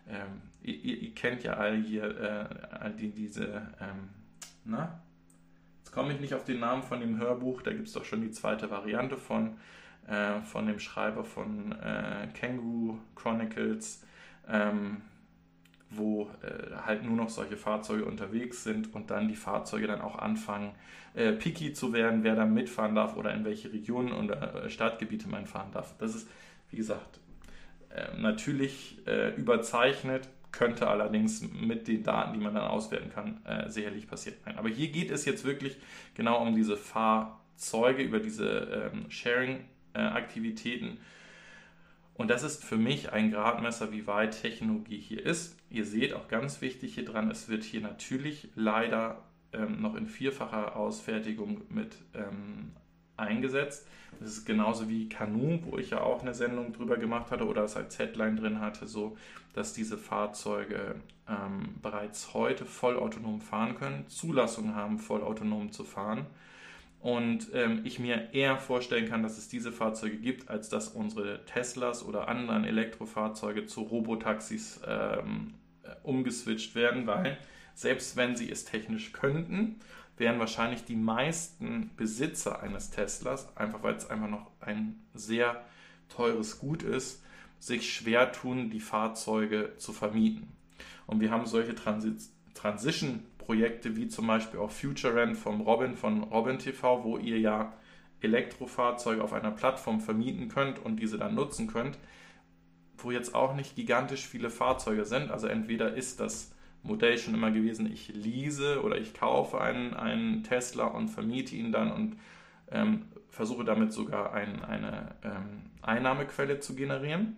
ähm, ihr, ihr, kennt ja all hier äh, all die, diese, ähm, na, jetzt komme ich nicht auf den Namen von dem Hörbuch, da gibt es doch schon die zweite Variante von, äh, von dem Schreiber von äh, Kangaroo Chronicles, ähm, wo äh, halt nur noch solche Fahrzeuge unterwegs sind und dann die Fahrzeuge dann auch anfangen, äh, picky zu werden, wer da mitfahren darf oder in welche Regionen oder äh, Stadtgebiete man fahren darf. Das ist, wie gesagt, natürlich äh, überzeichnet, könnte allerdings mit den Daten, die man dann auswerten kann, äh, sicherlich passiert sein. Aber hier geht es jetzt wirklich genau um diese Fahrzeuge, über diese ähm, Sharing-Aktivitäten. Und das ist für mich ein Gradmesser, wie weit Technologie hier ist. Ihr seht auch ganz wichtig hier dran, es wird hier natürlich leider ähm, noch in vierfacher Ausfertigung mit ähm, eingesetzt. Das ist genauso wie Canoe, wo ich ja auch eine Sendung drüber gemacht hatte oder es als Headline drin hatte, so dass diese Fahrzeuge ähm, bereits heute vollautonom fahren können, Zulassung haben, vollautonom zu fahren. Und ähm, ich mir eher vorstellen kann, dass es diese Fahrzeuge gibt, als dass unsere Teslas oder anderen Elektrofahrzeuge zu Robotaxis ähm, äh, umgeswitcht werden, weil selbst wenn sie es technisch könnten, werden wahrscheinlich die meisten Besitzer eines Teslas, einfach weil es einfach noch ein sehr teures Gut ist, sich schwer tun, die Fahrzeuge zu vermieten. Und wir haben solche Transition-Projekte wie zum Beispiel auch Future Rent vom Robin von Robin TV, wo ihr ja Elektrofahrzeuge auf einer Plattform vermieten könnt und diese dann nutzen könnt, wo jetzt auch nicht gigantisch viele Fahrzeuge sind. Also entweder ist das Modell schon immer gewesen, ich lease oder ich kaufe einen, einen Tesla und vermiete ihn dann und ähm, versuche damit sogar ein, eine ähm, Einnahmequelle zu generieren.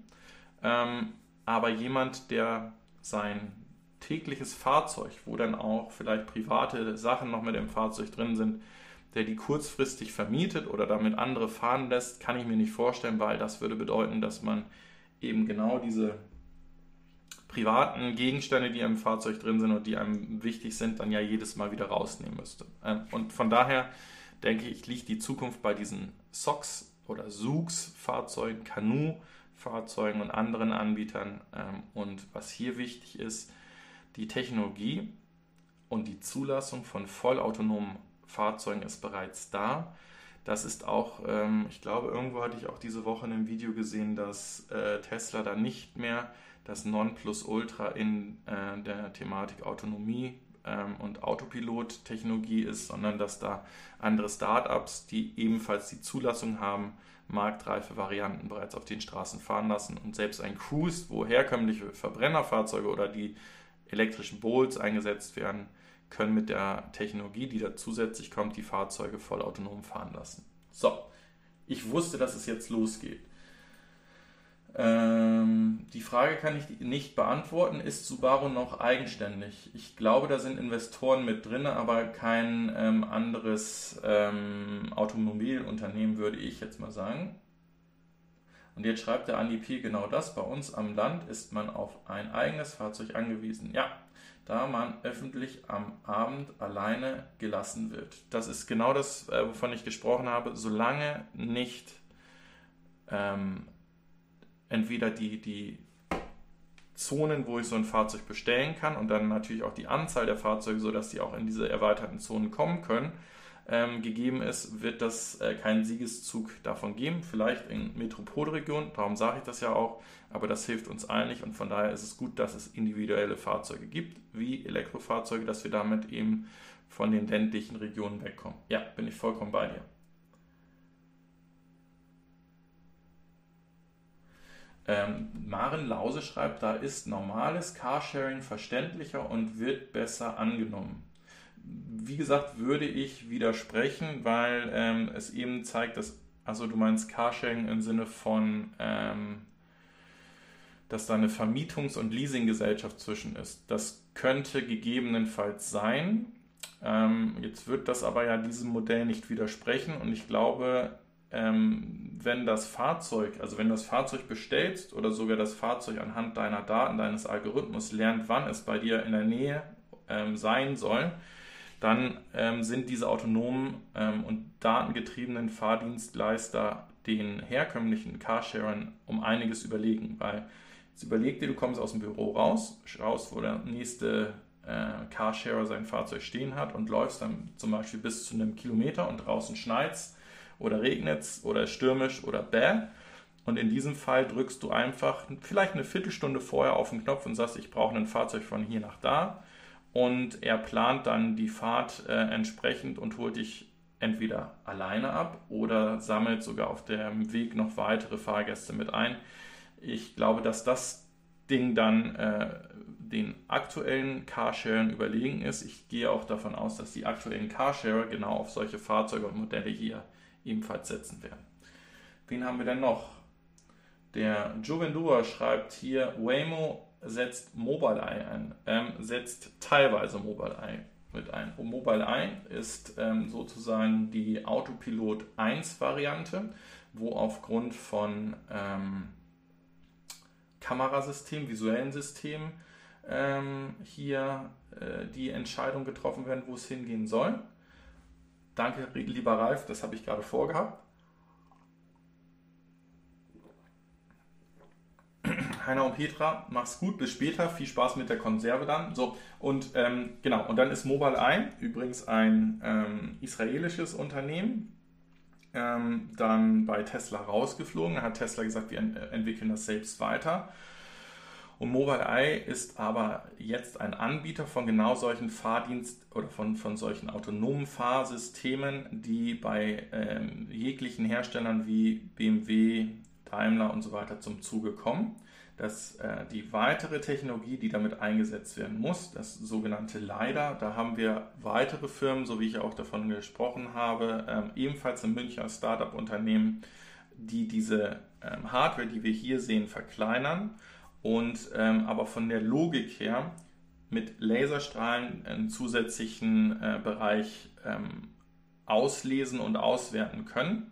Ähm, aber jemand, der sein tägliches Fahrzeug, wo dann auch vielleicht private Sachen noch mit dem Fahrzeug drin sind, der die kurzfristig vermietet oder damit andere fahren lässt, kann ich mir nicht vorstellen, weil das würde bedeuten, dass man eben genau diese privaten Gegenstände, die im Fahrzeug drin sind und die einem wichtig sind, dann ja jedes Mal wieder rausnehmen müsste. Ähm, und von daher denke ich, liegt die Zukunft bei diesen SOX oder SUX-Fahrzeugen, Canoe-Fahrzeugen und anderen Anbietern. Ähm, und was hier wichtig ist, die Technologie und die Zulassung von vollautonomen Fahrzeugen ist bereits da. Das ist auch, ähm, ich glaube, irgendwo hatte ich auch diese Woche in einem Video gesehen, dass äh, Tesla da nicht mehr das Nonplusultra in äh, der Thematik Autonomie ähm, und Autopilot-Technologie ist, sondern dass da andere Startups, die ebenfalls die Zulassung haben, marktreife Varianten bereits auf den Straßen fahren lassen und selbst ein Cruise, wo herkömmliche Verbrennerfahrzeuge oder die elektrischen Bolts eingesetzt werden, können mit der Technologie, die da zusätzlich kommt, die Fahrzeuge vollautonom fahren lassen. So, ich wusste, dass es jetzt losgeht. Ähm, die Frage kann ich nicht beantworten. Ist Subaru noch eigenständig? Ich glaube, da sind Investoren mit drin, aber kein ähm, anderes ähm, Automobilunternehmen, würde ich jetzt mal sagen. Und jetzt schreibt der Andi P. genau das. Bei uns am Land ist man auf ein eigenes Fahrzeug angewiesen. Ja, da man öffentlich am Abend alleine gelassen wird. Das ist genau das, äh, wovon ich gesprochen habe. Solange nicht ähm, entweder die, die Zonen, wo ich so ein Fahrzeug bestellen kann und dann natürlich auch die Anzahl der Fahrzeuge, sodass die auch in diese erweiterten Zonen kommen können, ähm, gegeben ist, wird das äh, keinen Siegeszug davon geben. Vielleicht in Metropolregionen, darum sage ich das ja auch, aber das hilft uns allen nicht und von daher ist es gut, dass es individuelle Fahrzeuge gibt, wie Elektrofahrzeuge, dass wir damit eben von den ländlichen Regionen wegkommen. Ja, bin ich vollkommen bei dir. Ähm, Maren Lause schreibt, da ist normales Carsharing verständlicher und wird besser angenommen. Wie gesagt, würde ich widersprechen, weil ähm, es eben zeigt, dass, also du meinst Carsharing im Sinne von, ähm, dass da eine Vermietungs- und Leasinggesellschaft zwischen ist. Das könnte gegebenenfalls sein. Ähm, jetzt wird das aber ja diesem Modell nicht widersprechen und ich glaube, ähm, wenn das Fahrzeug, also wenn das Fahrzeug bestellst oder sogar das Fahrzeug anhand deiner Daten, deines Algorithmus lernt, wann es bei dir in der Nähe ähm, sein soll, dann ähm, sind diese autonomen ähm, und datengetriebenen Fahrdienstleister den herkömmlichen Carsharern um einiges überlegen, weil jetzt überleg dir, du kommst aus dem Büro raus, schaust, wo der nächste äh, Carsharer sein Fahrzeug stehen hat und läufst dann zum Beispiel bis zu einem Kilometer und draußen schneit's oder regnet es oder stürmisch oder bäh. Und in diesem Fall drückst du einfach vielleicht eine Viertelstunde vorher auf den Knopf und sagst, ich brauche ein Fahrzeug von hier nach da. Und er plant dann die Fahrt äh, entsprechend und holt dich entweder alleine ab oder sammelt sogar auf dem Weg noch weitere Fahrgäste mit ein. Ich glaube, dass das Ding dann äh, den aktuellen Carsharern überlegen ist. Ich gehe auch davon aus, dass die aktuellen Carsharer genau auf solche Fahrzeuge und Modelle hier ebenfalls setzen werden. Wen haben wir denn noch? Der Juvendua schreibt hier, Waymo setzt Mobileye ein, ähm, setzt teilweise Mobileye mit ein. Mobileye ist ähm, sozusagen die Autopilot 1 Variante, wo aufgrund von ähm, Kamerasystem, visuellen System ähm, hier äh, die Entscheidung getroffen werden, wo es hingehen soll. Danke, lieber Ralf, das habe ich gerade vorgehabt. [CLEARS THROAT] Heiner und Petra, mach's gut, bis später, viel Spaß mit der Konserve dann. So, und ähm, genau, und dann ist Mobile Eye, übrigens ein ähm, israelisches Unternehmen, ähm, dann bei Tesla rausgeflogen. Da hat Tesla gesagt, wir entwickeln das selbst weiter. Und Mobileye ist aber jetzt ein Anbieter von genau solchen Fahrdienst- oder von, von solchen autonomen Fahrsystemen, die bei ähm, jeglichen Herstellern wie BMW, Daimler und so weiter zum Zuge kommen. Dass äh, die weitere Technologie, die damit eingesetzt werden muss, das sogenannte LiDAR, da haben wir weitere Firmen, so wie ich auch davon gesprochen habe, ähm, ebenfalls ein Münchner Startup-Unternehmen, die diese ähm, Hardware, die wir hier sehen, verkleinern und ähm, aber von der Logik her mit Laserstrahlen einen zusätzlichen äh, Bereich ähm, auslesen und auswerten können.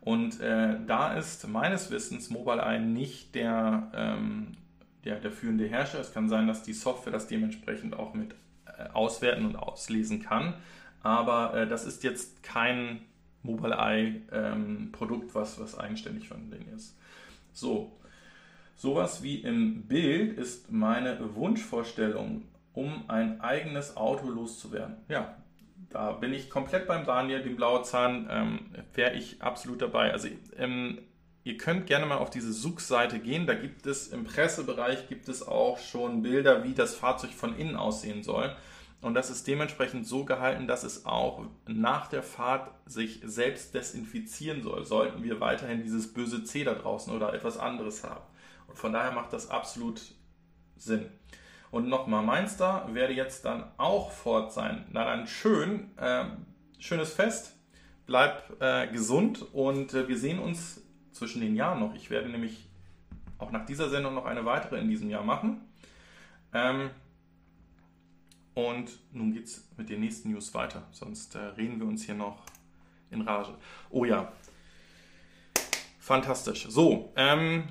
Und äh, da ist meines Wissens Mobileye nicht der, ähm, der, der führende Herrscher. Es kann sein, dass die Software das dementsprechend auch mit äh, auswerten und auslesen kann. Aber äh, das ist jetzt kein Mobileye-Produkt, ähm, was, was eigenständig von denen ist. So, Sowas wie im Bild ist meine Wunschvorstellung, um ein eigenes Auto loszuwerden. Ja, da bin ich komplett beim Daniel, dem Blauzahn, ähm, wäre ich absolut dabei. Also ähm, ihr könnt gerne mal auf diese Such-Seite gehen. Da gibt es im Pressebereich gibt es auch schon Bilder, wie das Fahrzeug von innen aussehen soll. Und das ist dementsprechend so gehalten, dass es auch nach der Fahrt sich selbst desinfizieren soll. Sollten wir weiterhin dieses böse C da draußen oder etwas anderes haben. Und von daher macht das absolut Sinn. Und nochmal, Mainster werde jetzt dann auch fort sein. Na dann schön, äh, schönes Fest. Bleib äh, gesund und äh, wir sehen uns zwischen den Jahren noch. Ich werde nämlich auch nach dieser Sendung noch eine weitere in diesem Jahr machen. Ähm, und nun geht es mit den nächsten News weiter. Sonst äh, reden wir uns hier noch in Rage. Oh ja. Fantastisch. So, ähm,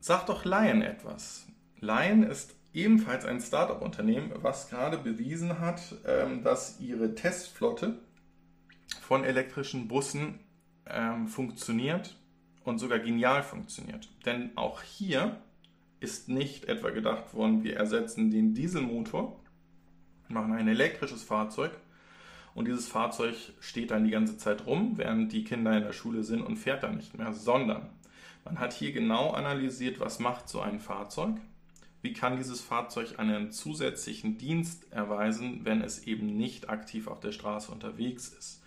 Sag doch Lion etwas. Lion ist ebenfalls ein Startup-Unternehmen, was gerade bewiesen hat, ähm, dass ihre Testflotte von elektrischen Bussen ähm, funktioniert und sogar genial funktioniert. Denn auch hier ist nicht etwa gedacht worden, wir ersetzen den Dieselmotor, machen ein elektrisches Fahrzeug und dieses Fahrzeug steht dann die ganze Zeit rum, während die Kinder in der Schule sind und fährt dann nicht mehr, sondern man hat hier genau analysiert, was macht so ein Fahrzeug, wie kann dieses Fahrzeug einen zusätzlichen Dienst erweisen, wenn es eben nicht aktiv auf der Straße unterwegs ist.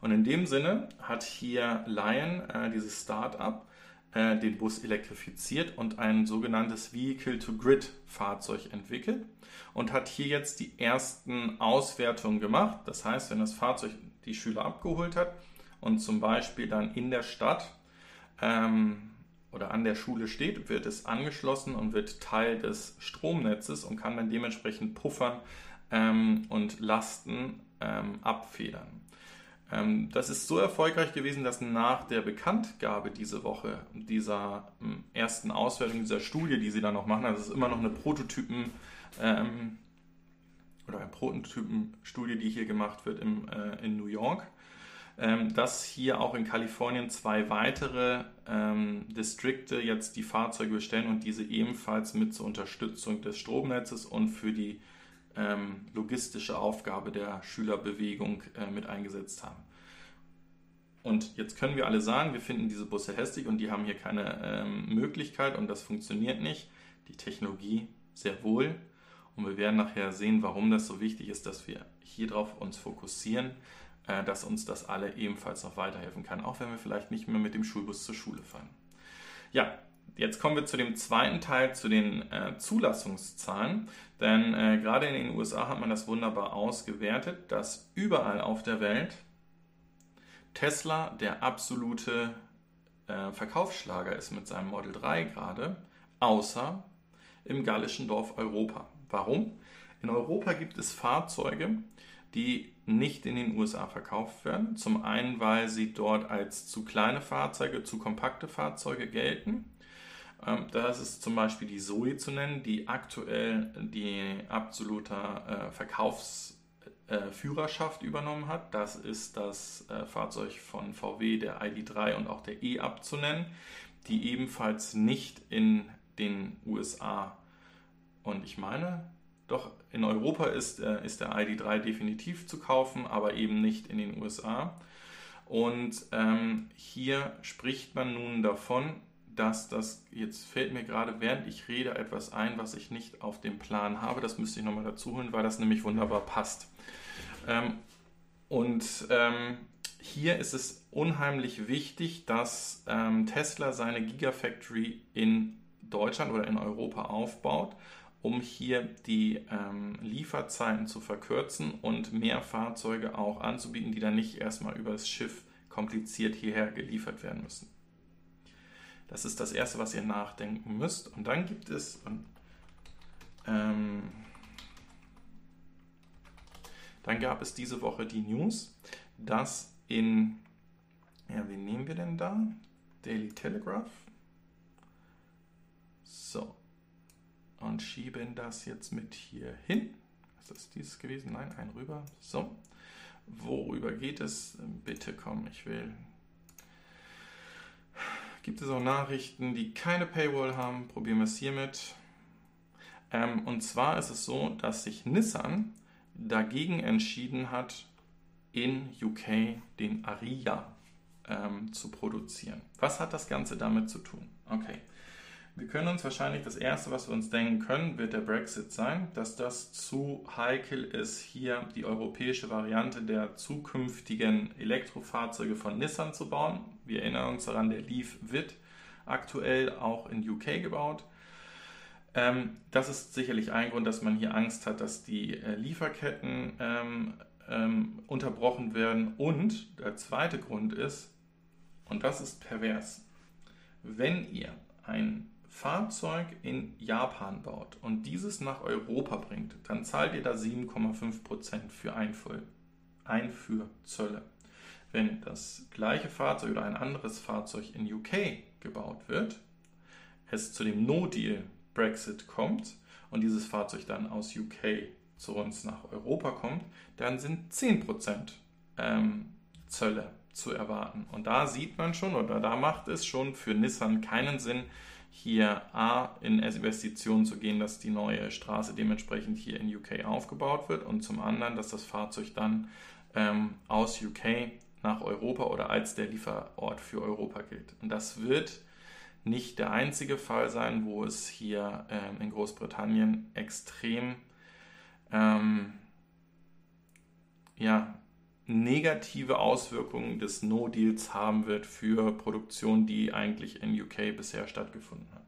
Und in dem Sinne hat hier Lion, äh, dieses Start-up, äh, den Bus elektrifiziert und ein sogenanntes Vehicle-to-Grid-Fahrzeug entwickelt und hat hier jetzt die ersten Auswertungen gemacht. Das heißt, wenn das Fahrzeug die Schüler abgeholt hat und zum Beispiel dann in der Stadt ähm, oder an der Schule steht, wird es angeschlossen und wird Teil des Stromnetzes und kann dann dementsprechend puffern ähm, und Lasten ähm, abfedern. Ähm, das ist so erfolgreich gewesen, dass nach der Bekanntgabe diese Woche dieser ähm, ersten Auswertung dieser Studie, die sie dann noch machen, also es ist immer noch eine Prototypen ähm, oder eine Prototypenstudie, die hier gemacht wird im, äh, in New York, ähm, dass hier auch in Kalifornien zwei weitere ähm, Distrikte jetzt die Fahrzeuge bestellen und diese ebenfalls mit zur Unterstützung des Stromnetzes und für die ähm, logistische Aufgabe der Schülerbewegung äh, mit eingesetzt haben. Und jetzt können wir alle sagen, wir finden diese Busse hässlich und die haben hier keine ähm, Möglichkeit und das funktioniert nicht. Die Technologie sehr wohl. Und wir werden nachher sehen, warum das so wichtig ist, dass wir hier drauf uns fokussieren, äh, dass uns das alle ebenfalls noch weiterhelfen kann, auch wenn wir vielleicht nicht mehr mit dem Schulbus zur Schule fahren. Ja, Jetzt kommen wir zu dem zweiten Teil, zu den äh, Zulassungszahlen. Denn äh, gerade in den USA hat man das wunderbar ausgewertet, dass überall auf der Welt Tesla der absolute äh, Verkaufsschlager ist mit seinem Model 3 gerade, außer im gallischen Dorf Europa. Warum? In Europa gibt es Fahrzeuge, die nicht in den USA verkauft werden. Zum einen, weil sie dort als zu kleine Fahrzeuge, zu kompakte Fahrzeuge gelten. Ähm, da ist zum Beispiel die Zoe zu nennen, die aktuell die absolute äh, Verkaufsführerschaft äh, übernommen hat. Das ist das äh, Fahrzeug von VW, der ID3 und auch der E-Up zu nennen, die ebenfalls nicht in den USA und ich meine, doch in Europa ist, ist der ID3 definitiv zu kaufen, aber eben nicht in den USA. Und ähm, hier spricht man nun davon, dass das, jetzt fällt mir gerade während ich rede etwas ein, was ich nicht auf dem Plan habe. Das müsste ich nochmal dazu holen, weil das nämlich wunderbar passt. Ähm, und ähm, hier ist es unheimlich wichtig, dass ähm, Tesla seine Gigafactory in Deutschland oder in Europa aufbaut, um hier die ähm, Lieferzeiten zu verkürzen und mehr Fahrzeuge auch anzubieten, die dann nicht erstmal übers Schiff kompliziert hierher geliefert werden müssen. Das ist das Erste, was ihr nachdenken müsst. Und dann gibt es, ähm, dann gab es diese Woche die News, dass in, ja, wen nehmen wir denn da? Daily Telegraph. So. Und schieben das jetzt mit hier hin. Ist das dieses gewesen? Nein, ein rüber. So. Worüber geht es? Bitte komm, ich will gibt es auch Nachrichten, die keine Paywall haben. Probieren wir es hiermit. Ähm, und zwar ist es so, dass sich Nissan dagegen entschieden hat, in UK den Aria ähm, zu produzieren. Was hat das Ganze damit zu tun? Okay. Wir können uns wahrscheinlich das Erste, was wir uns denken können, wird der Brexit sein, dass das zu heikel ist, hier die europäische Variante der zukünftigen Elektrofahrzeuge von Nissan zu bauen. Wir erinnern uns daran, der Leaf wird aktuell auch in UK gebaut. Ähm, das ist sicherlich ein Grund, dass man hier Angst hat, dass die äh, Lieferketten ähm, ähm, unterbrochen werden. Und der zweite Grund ist, und das ist pervers, wenn ihr ein Fahrzeug in Japan baut und dieses nach Europa bringt, dann zahlt ihr da 7,5% für Einfuhr, Einführzölle. Wenn das gleiche Fahrzeug oder ein anderes Fahrzeug in UK gebaut wird, es zu dem No-Deal Brexit kommt und dieses Fahrzeug dann aus UK zu uns nach Europa kommt, dann sind 10% ähm, Zölle zu erwarten. Und da sieht man schon oder da macht es schon für Nissan keinen Sinn, hier A in Investitionen zu gehen, dass die neue Straße dementsprechend hier in UK aufgebaut wird und zum anderen, dass das Fahrzeug dann ähm, aus UK nach Europa oder als der Lieferort für Europa gilt. Und das wird nicht der einzige Fall sein, wo es hier ähm, in Großbritannien extrem ähm, ja, negative Auswirkungen des No-Deals haben wird für Produktion, die eigentlich in UK bisher stattgefunden hat.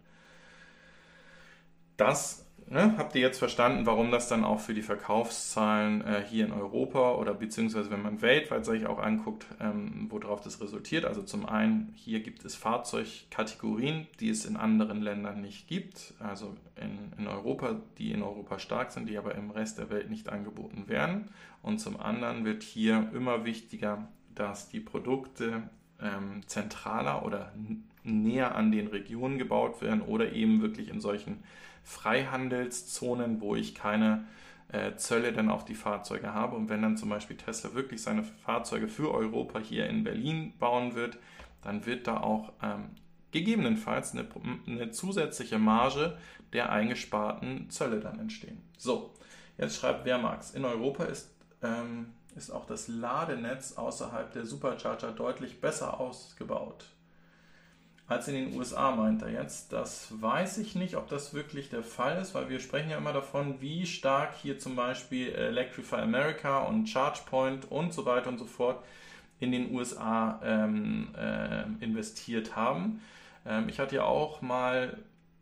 Das ne, habt ihr jetzt verstanden, warum das dann auch für die Verkaufszahlen äh, hier in Europa oder beziehungsweise wenn man weltweit sich auch anguckt, ähm, worauf das resultiert. Also zum einen, hier gibt es Fahrzeugkategorien, die es in anderen Ländern nicht gibt, also in, in Europa, die in Europa stark sind, die aber im Rest der Welt nicht angeboten werden. Und zum anderen wird hier immer wichtiger, dass die Produkte ähm, zentraler oder näher an den Regionen gebaut werden oder eben wirklich in solchen Freihandelszonen, wo ich keine äh, Zölle dann auf die Fahrzeuge habe. Und wenn dann zum Beispiel Tesla wirklich seine Fahrzeuge für Europa hier in Berlin bauen wird, dann wird da auch ähm, gegebenenfalls eine, eine, zusätzliche Marge der eingesparten Zölle dann entstehen. So, jetzt schreibt Wehrmax, in Europa ist, ähm, ist auch das Ladenetz außerhalb der Supercharger deutlich besser ausgebaut als in den USA, meint er jetzt. Das weiß ich nicht, ob das wirklich der Fall ist, weil wir sprechen ja immer davon, wie stark hier zum Beispiel Electrify America und ChargePoint und so weiter und so fort in den USA ähm, äh, investiert haben. Ähm, ich hatte ja auch mal,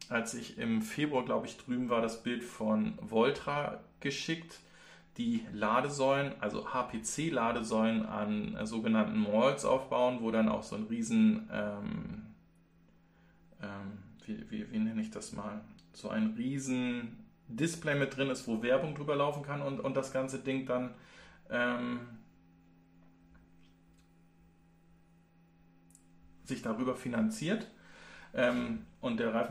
als ich im Februar, glaube ich, drüben war, das Bild von Voltra geschickt die Ladesäulen, also HPC-Ladesäulen an äh, sogenannten Malls aufbauen, wo dann auch so ein riesen ähm, ähm, wie, wie, wie nenne ich das mal, so ein riesen Display mit drin ist, wo Werbung drüber laufen kann und, und das ganze Ding dann ähm, sich darüber finanziert. Ähm, und der Ralf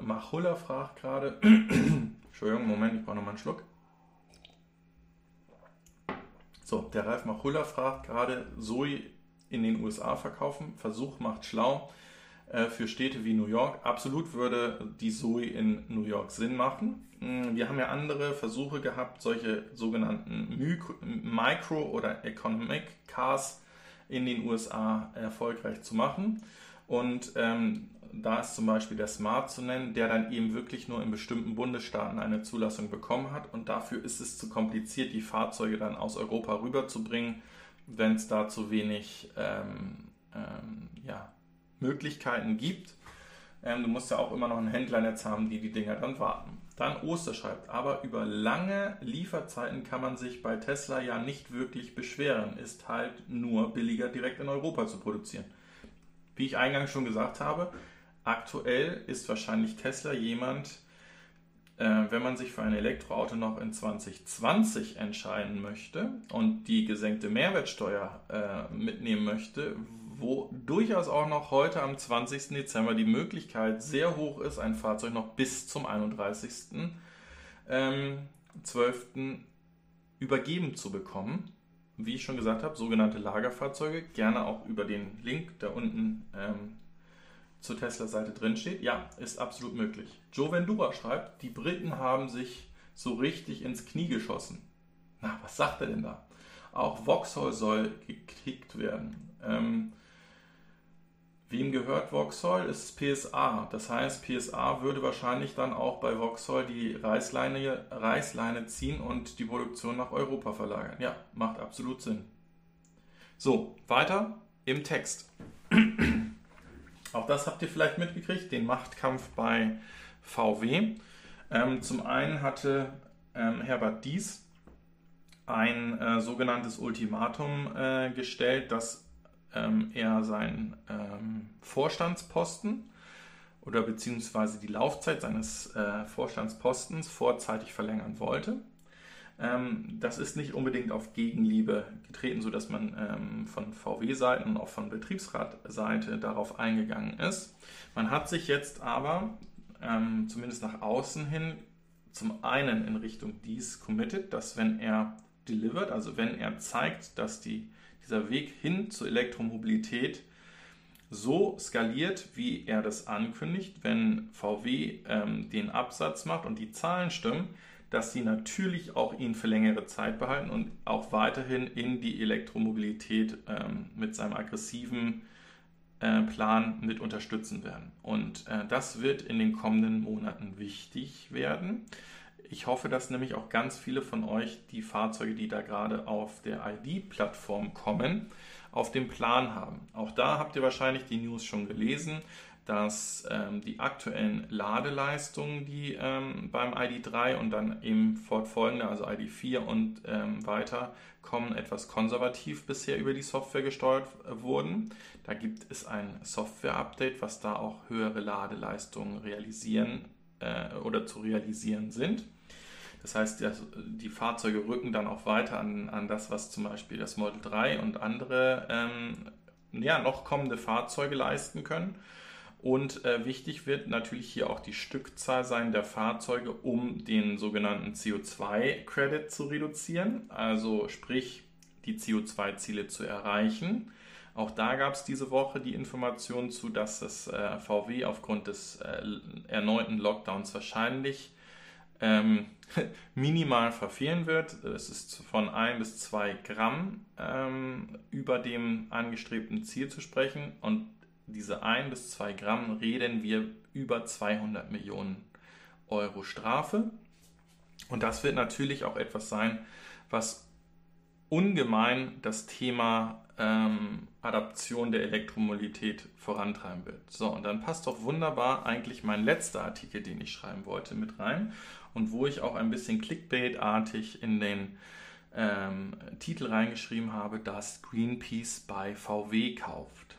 Machulla fragt gerade, [CLEARS THROAT] Entschuldigung, Moment, ich brauche nochmal einen Schluck. So, der Ralf Machulla fragt gerade, Zoe in den USA verkaufen, Versuch macht schlau. Äh, für Städte wie New York. Absolut würde die Zoe in New York Sinn machen. Mm, wir haben ja andere Versuche gehabt, solche sogenannten Micro- oder Economic Cars in den USA erfolgreich zu machen. Und ähm, da ist zum Beispiel der Smart zu nennen, der dann eben wirklich nur in bestimmten Bundesstaaten eine Zulassung bekommen hat. Und dafür ist es zu kompliziert, die Fahrzeuge dann aus Europa rüberzubringen, wenn es da zu wenig ähm, ähm, ja, Möglichkeiten gibt. Ähm, du musst ja auch immer noch ein Händlernetz haben, die die Dinger dann warten. Dann Oster schreibt, aber über lange Lieferzeiten kann man sich bei Tesla ja nicht wirklich beschweren. Ist halt nur billiger direkt in Europa zu produzieren. Wie ich eingangs schon gesagt habe, aktuell ist wahrscheinlich Tesla jemand, äh, wenn man sich für ein Elektroauto noch in 2020 entscheiden möchte und die gesenkte Mehrwertsteuer äh, mitnehmen möchte, wo durchaus auch noch heute am 20. Dezember die Möglichkeit sehr hoch ist, ein Fahrzeug noch bis zum 31.12. Ähm, übergeben zu bekommen. Wie ich schon gesagt habe, sogenannte Lagerfahrzeuge, gerne auch über den Link, der unten ähm, zur Tesla-Seite drin steht. Ja, ist absolut möglich. Joe Vendura schreibt, die Briten haben sich so richtig ins Knie geschossen. Na, was sagt er denn da? Auch Vauxhall soll gekickt werden. Ähm, Wem gehört Vauxhall? Ist PSA. Das heißt, PSA würde wahrscheinlich dann auch bei Vauxhall die Reißleine, Reißleine ziehen und die Produktion nach Europa verlagern. Ja, macht absolut Sinn. So, weiter im Text. Auch das habt ihr vielleicht mitgekriegt, den Machtkampf bei VW. Ähm, zum einen hatte ähm, Herbert Dies ein äh, sogenanntes Ultimatum äh, gestellt, dass ähm, er seinen ähm, Vorstandsposten oder beziehungsweise die Laufzeit seines äh, Vorstandspostens vorzeitig verlängern wollte. Ähm, das ist nicht unbedingt auf Gegenliebe getreten, sodass man ähm, von VW-Seiten und auch von Betriebsratseite darauf eingegangen ist. Man hat sich jetzt aber ähm, zumindest nach außen hin zum einen in Richtung dies committed, dass wenn er delivered, also wenn er zeigt, dass die dieser Weg hin zur Elektromobilität so skaliert, wie er das ankündigt, wenn VW ähm, den Absatz macht und die Zahlen stimmen, dass sie natürlich auch ihn für längere Zeit behalten und auch weiterhin in die Elektromobilität ähm, mit seinem aggressiven äh, Plan mit unterstützen werden. Und äh, das wird in den kommenden Monaten wichtig werden. Ich hoffe, dass nämlich auch ganz viele von euch die Fahrzeuge, die da gerade auf der ID-Plattform kommen, auf dem Plan haben. Auch da habt ihr wahrscheinlich die News schon gelesen, dass ähm, die aktuellen Ladeleistungen, die ähm, beim ID3 und dann eben fortfolgende, also ID4 und ähm, weiter kommen, etwas konservativ bisher über die Software gesteuert wurden. Da gibt es ein Software-Update, was da auch höhere Ladeleistungen realisieren äh, oder zu realisieren sind. Das heißt, die Fahrzeuge rücken dann auch weiter an, an das, was zum Beispiel das Model 3 und andere ähm, ja, noch kommende Fahrzeuge leisten können. Und äh, wichtig wird natürlich hier auch die Stückzahl sein der Fahrzeuge, um den sogenannten CO2-Credit zu reduzieren. Also sprich, die CO2-Ziele zu erreichen. Auch da gab es diese Woche die Information zu, dass das äh, VW aufgrund des äh, erneuten Lockdowns wahrscheinlich ähm, [LAUGHS] minimal verfehlen wird. Es ist von 1 bis 2 Gramm ähm, über dem angestrebten Ziel zu sprechen und diese 1 bis 2 Gramm reden wir über 200 Millionen Euro Strafe. Und das wird natürlich auch etwas sein, was ungemein das Thema ähm, Adaption der Elektromobilität vorantreiben wird. So, und dann passt doch wunderbar eigentlich mein letzter Artikel, den ich schreiben wollte, mit rein und wo ich auch ein bisschen Clickbait-artig in den ähm, Titel reingeschrieben habe, dass Greenpeace bei VW kauft.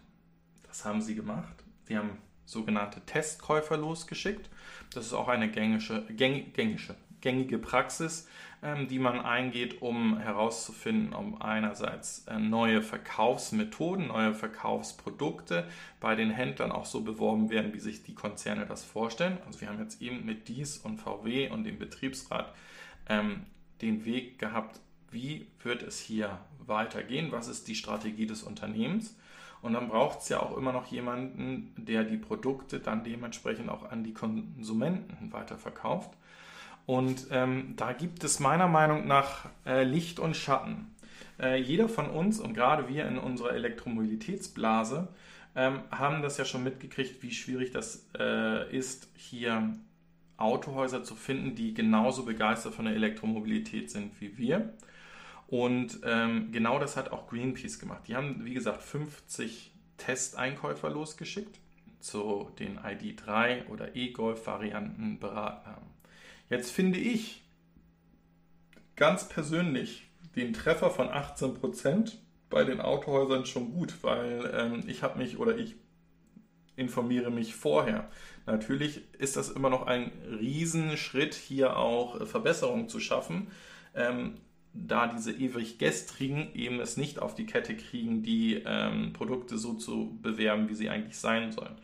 Das haben sie gemacht. Sie haben sogenannte Testkäufer losgeschickt. Das ist auch eine gängige, gängige, gängige Praxis, ähm, die man eingeht, um herauszufinden, ob einerseits äh, neue Verkaufsmethoden, neue Verkaufsprodukte bei den Händlern auch so beworben werden, wie sich die Konzerne das vorstellen. Also wir haben jetzt eben mit Dies und VW und dem Betriebsrat ähm, den Weg gehabt, wie wird es hier weitergehen, was ist die Strategie des Unternehmens. Und dann braucht es ja auch immer noch jemanden, der die Produkte dann dementsprechend auch an die Konsumenten weiterverkauft. Und ähm, da gibt es meiner Meinung nach äh, Licht und Schatten. Äh, jeder von uns und gerade wir in unserer Elektromobilitätsblase ähm, haben das ja schon mitgekriegt, wie schwierig das äh, ist, hier Autohäuser zu finden, die genauso begeistert von der Elektromobilität sind wie wir. Und ähm, genau das hat auch Greenpeace gemacht. Die haben, wie gesagt, 50 Testeinkäufer losgeschickt zu den ID3 oder E-Golf-Varianten beraten haben. Jetzt finde ich ganz persönlich den Treffer von 18% bei den Autohäusern schon gut, weil ähm, ich habe mich oder ich informiere mich vorher. Natürlich ist das immer noch ein Riesenschritt, hier auch Verbesserungen zu schaffen, ähm, da diese ewig Gestrigen eben es nicht auf die Kette kriegen, die ähm, Produkte so zu bewerben, wie sie eigentlich sein sollen.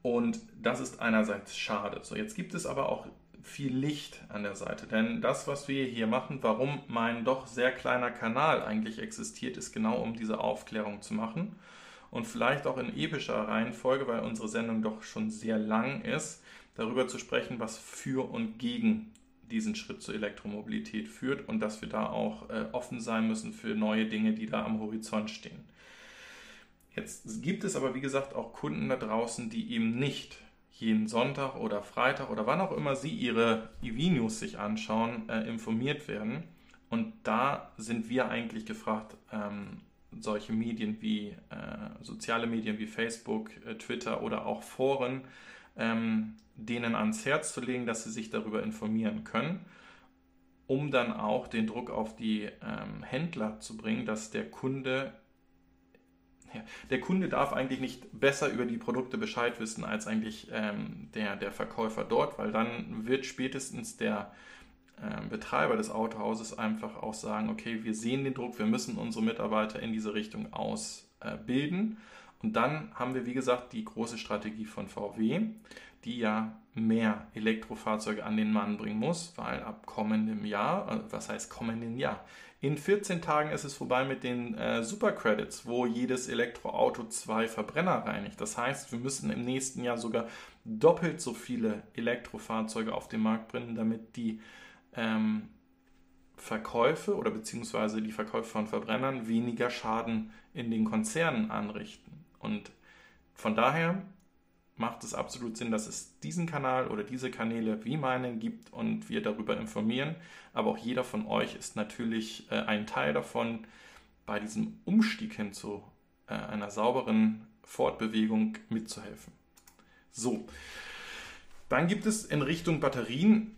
Und das ist einerseits schade. So, jetzt gibt es aber auch viel Licht an der Seite. Denn das, was wir hier machen, warum mein doch sehr kleiner Kanal eigentlich existiert, ist genau um diese Aufklärung zu machen. Und vielleicht auch in epischer Reihenfolge, weil unsere Sendung doch schon sehr lang ist, darüber zu sprechen, was für und gegen diesen Schritt zur Elektromobilität führt und dass wir da auch äh, offen sein müssen für neue Dinge, die da am Horizont stehen. Jetzt gibt es aber, wie gesagt, auch Kunden da draußen, die eben nicht jeden Sonntag oder Freitag oder wann auch immer Sie Ihre EV-News sich anschauen, äh, informiert werden. Und da sind wir eigentlich gefragt, ähm, solche Medien wie äh, soziale Medien wie Facebook, äh, Twitter oder auch Foren, ähm, denen ans Herz zu legen, dass sie sich darüber informieren können, um dann auch den Druck auf die ähm, Händler zu bringen, dass der Kunde der Kunde darf eigentlich nicht besser über die Produkte Bescheid wissen als eigentlich ähm, der, der Verkäufer dort, weil dann wird spätestens der äh, Betreiber des Autohauses einfach auch sagen, okay, wir sehen den Druck, wir müssen unsere Mitarbeiter in diese Richtung ausbilden. Äh, und dann haben wir, wie gesagt, die große Strategie von VW, die ja mehr Elektrofahrzeuge an den Mann bringen muss, weil ab kommendem Jahr, äh, was heißt kommendem Jahr? In 14 Tagen ist es vorbei mit den äh, Supercredits, wo jedes Elektroauto zwei Verbrenner reinigt. Das heißt, wir müssen im nächsten Jahr sogar doppelt so viele Elektrofahrzeuge auf den Markt bringen, damit die ähm, Verkäufe oder beziehungsweise die Verkäufe von Verbrennern weniger Schaden in den Konzernen anrichten. Und von daher macht es absolut Sinn, dass es diesen Kanal oder diese Kanäle wie meinen gibt und wir darüber informieren. Aber auch jeder von euch ist natürlich äh, ein Teil davon, bei diesem Umstieg hin zu äh, einer sauberen Fortbewegung mitzuhelfen. So, dann gibt es in Richtung Batterien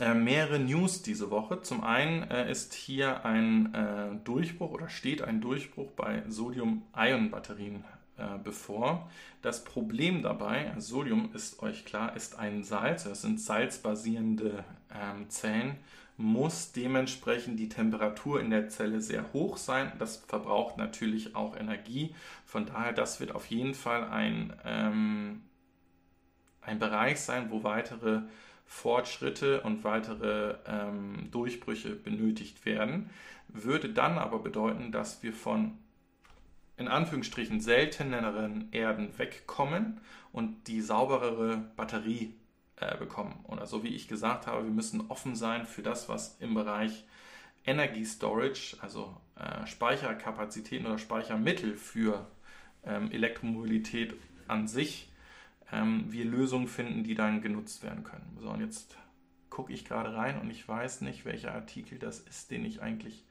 äh, mehrere News diese Woche. Zum einen äh, ist hier ein äh, Durchbruch oder steht ein Durchbruch bei Sodium-Ionen-Batterien äh, bevor. Das Problem dabei, also Sodium ist euch klar, ist ein Salz, das sind salzbasierende ähm, Zellen, muss dementsprechend die Temperatur in der Zelle sehr hoch sein. Das verbraucht natürlich auch Energie. Von daher, das wird auf jeden Fall ein, ähm, ein Bereich sein, wo weitere Fortschritte und weitere ähm, Durchbrüche benötigt werden, würde dann aber bedeuten, dass wir von in Anführungsstrichen selteneren Erden wegkommen und die sauberere Batterie äh, bekommen. Oder so wie ich gesagt habe, wir müssen offen sein für das, was im Bereich Energy Storage, also äh, Speicherkapazitäten oder Speichermittel für ähm, Elektromobilität an sich ähm, wir Lösungen finden, die dann genutzt werden können. So, und jetzt gucke ich gerade rein und ich weiß nicht, welcher Artikel das ist, den ich eigentlich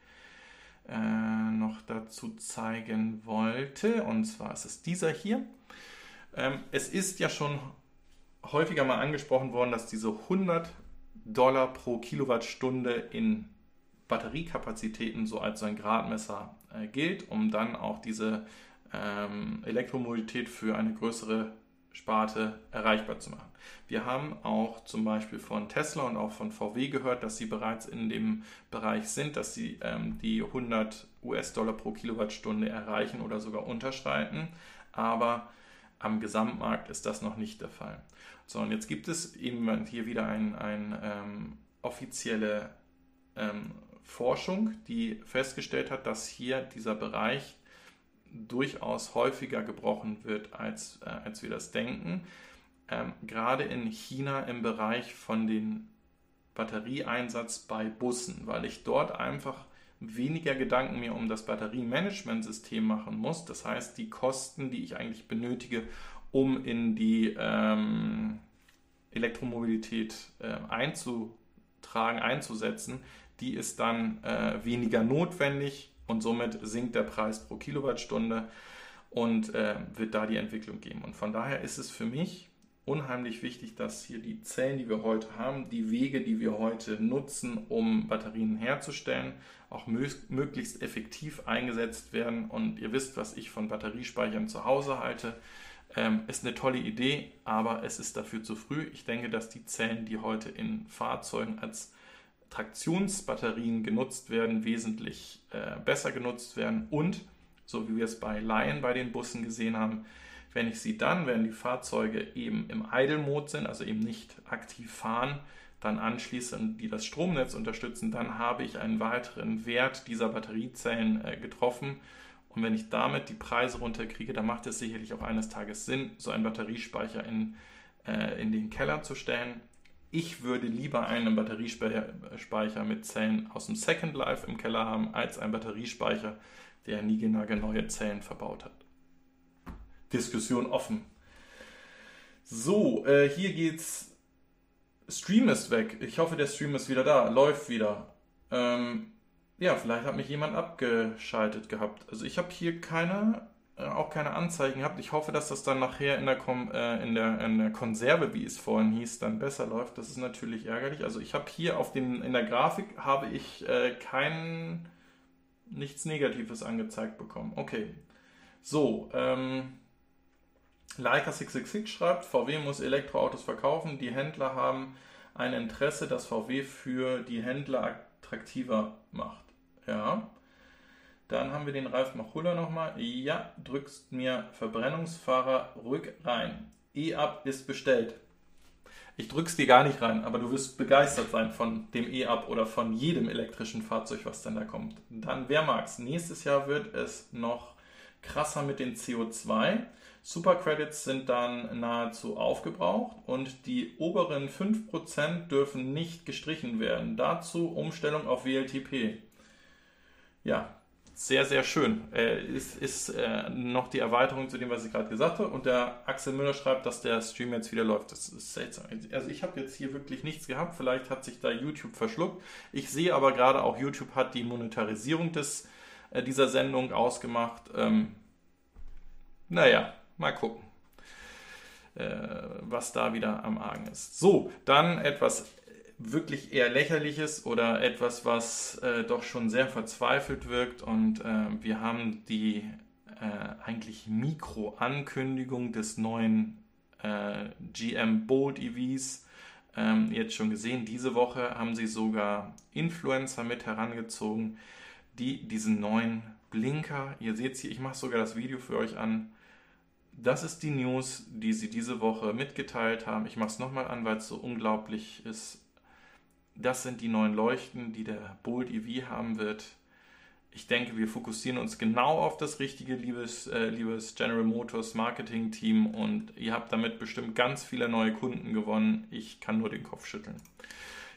äh, noch dazu zeigen wollte. Und zwar ist es dieser hier. Ähm, es ist ja schon häufiger mal angesprochen worden, dass diese 100 Dollar pro Kilowattstunde in Batteriekapazitäten so als so ein Gradmesser äh, gilt, um dann auch diese ähm, Elektromobilität für eine größere Sparte erreichbar zu machen. Wir haben auch zum Beispiel von Tesla und auch von VW gehört, dass sie bereits in dem Bereich sind, dass sie ähm, die 100 US-Dollar pro Kilowattstunde erreichen oder sogar unterschreiten. Aber am Gesamtmarkt ist das noch nicht der Fall. So, und jetzt gibt es eben hier wieder eine ein, ähm, offizielle ähm, Forschung, die festgestellt hat, dass hier dieser Bereich durchaus häufiger gebrochen wird, als, äh, als wir das denken. Ähm, gerade in China im Bereich von den Batterieeinsatz bei Bussen, weil ich dort einfach weniger Gedanken mir um das Batteriemanagementsystem machen muss. Das heißt, die Kosten, die ich eigentlich benötige, um in die ähm, Elektromobilität äh, einzutragen, einzusetzen, die ist dann äh, weniger notwendig und somit sinkt der Preis pro Kilowattstunde und äh, wird da die Entwicklung geben. Und von daher ist es für mich unheimlich wichtig, dass hier die Zellen, die wir heute haben, die Wege, die wir heute nutzen, um Batterien herzustellen, auch mö möglichst effektiv eingesetzt werden. Und ihr wisst, was ich von Batteriespeichern zu Hause halte. Ähm, ist eine tolle Idee, aber es ist dafür zu früh. Ich denke, dass die Zellen, die heute in Fahrzeugen als Traktionsbatterien genutzt werden, wesentlich äh, besser genutzt werden und, so wie wir es bei Lion bei den Bussen gesehen haben, wenn ich sie dann, wenn die Fahrzeuge eben im Idle-Mode sind, also eben nicht aktiv fahren, dann anschließe und die das Stromnetz unterstützen, dann habe ich einen weiteren Wert dieser Batteriezellen äh, getroffen. Und wenn ich damit die Preise runterkriege, dann macht es sicherlich auch eines Tages Sinn, so einen Batteriespeicher in, äh, in den Keller zu stellen ich würde lieber einen Batteriespeicher mit Zellen aus dem Second Life im Keller haben, als einen Batteriespeicher, der neue Zellen verbaut hat. Diskussion offen. So, äh, hier geht's. Stream ist weg. Ich hoffe, der Stream ist wieder da, läuft wieder. Ähm, ja, vielleicht hat mich jemand abgeschaltet gehabt. Also ich habe hier keine äh, auch keine Anzeigen gehabt. Ich hoffe, dass das dann nachher in der, Kom äh, in, der, in der Konserve, wie es vorhin hieß, dann besser läuft. Das ist natürlich ärgerlich. Also ich habe hier auf dem, in der Grafik habe ich äh, kein nichts Negatives angezeigt bekommen. Okay. So, ähm, Leica666 schreibt, VW muss Elektroautos verkaufen. Die Händler haben ein Interesse, das VW für die Händler attraktiver macht. Ja. Dann haben wir den Ralf Machulla nochmal. Ja, drückst mir Verbrennungsfahrer rück rein. E-Up ist bestellt. Ich drück's dir gar nicht rein, aber du wirst begeistert sein von dem E-Up oder von jedem elektrischen Fahrzeug, was dann da kommt. Dann, wer mag's? Nächstes Jahr wird es noch krasser mit den CO2. Supercredits sind dann nahezu aufgebraucht und die oberen 5% dürfen nicht gestrichen werden. Dazu Umstellung auf WLTP. Ja, sehr, sehr schön. Äh, ist ist äh, noch die Erweiterung zu dem, was ich gerade gesagt habe. Und der Axel Müller schreibt, dass der Stream jetzt wieder läuft. Das ist seltsam. Also ich habe jetzt hier wirklich nichts gehabt. Vielleicht hat sich da YouTube verschluckt. Ich sehe aber gerade auch, YouTube hat die Monetarisierung des, äh, dieser Sendung ausgemacht. Ähm, naja, mal gucken, äh, was da wieder am Argen ist. So, dann etwas wirklich eher lächerliches oder etwas, was äh, doch schon sehr verzweifelt wirkt. Und äh, wir haben die äh, eigentlich Mikro-Ankündigung des neuen GM Bold EVs ähm, jetzt schon gesehen. Diese Woche haben sie sogar Influencer mit herangezogen, die diesen neuen Blinker, ihr seht hier, ich mache sogar das Video für euch an, das ist die News, die sie diese Woche mitgeteilt haben. Ich mache es nochmal an, weil es so unglaublich ist. Das sind die neuen Leuchten, die der Bold EV haben wird. Ich denke, wir fokussieren uns genau auf das Richtige, liebes, äh, liebes General Motors Marketing Team. Und ihr habt damit bestimmt ganz viele neue Kunden gewonnen. Ich kann nur den Kopf schütteln.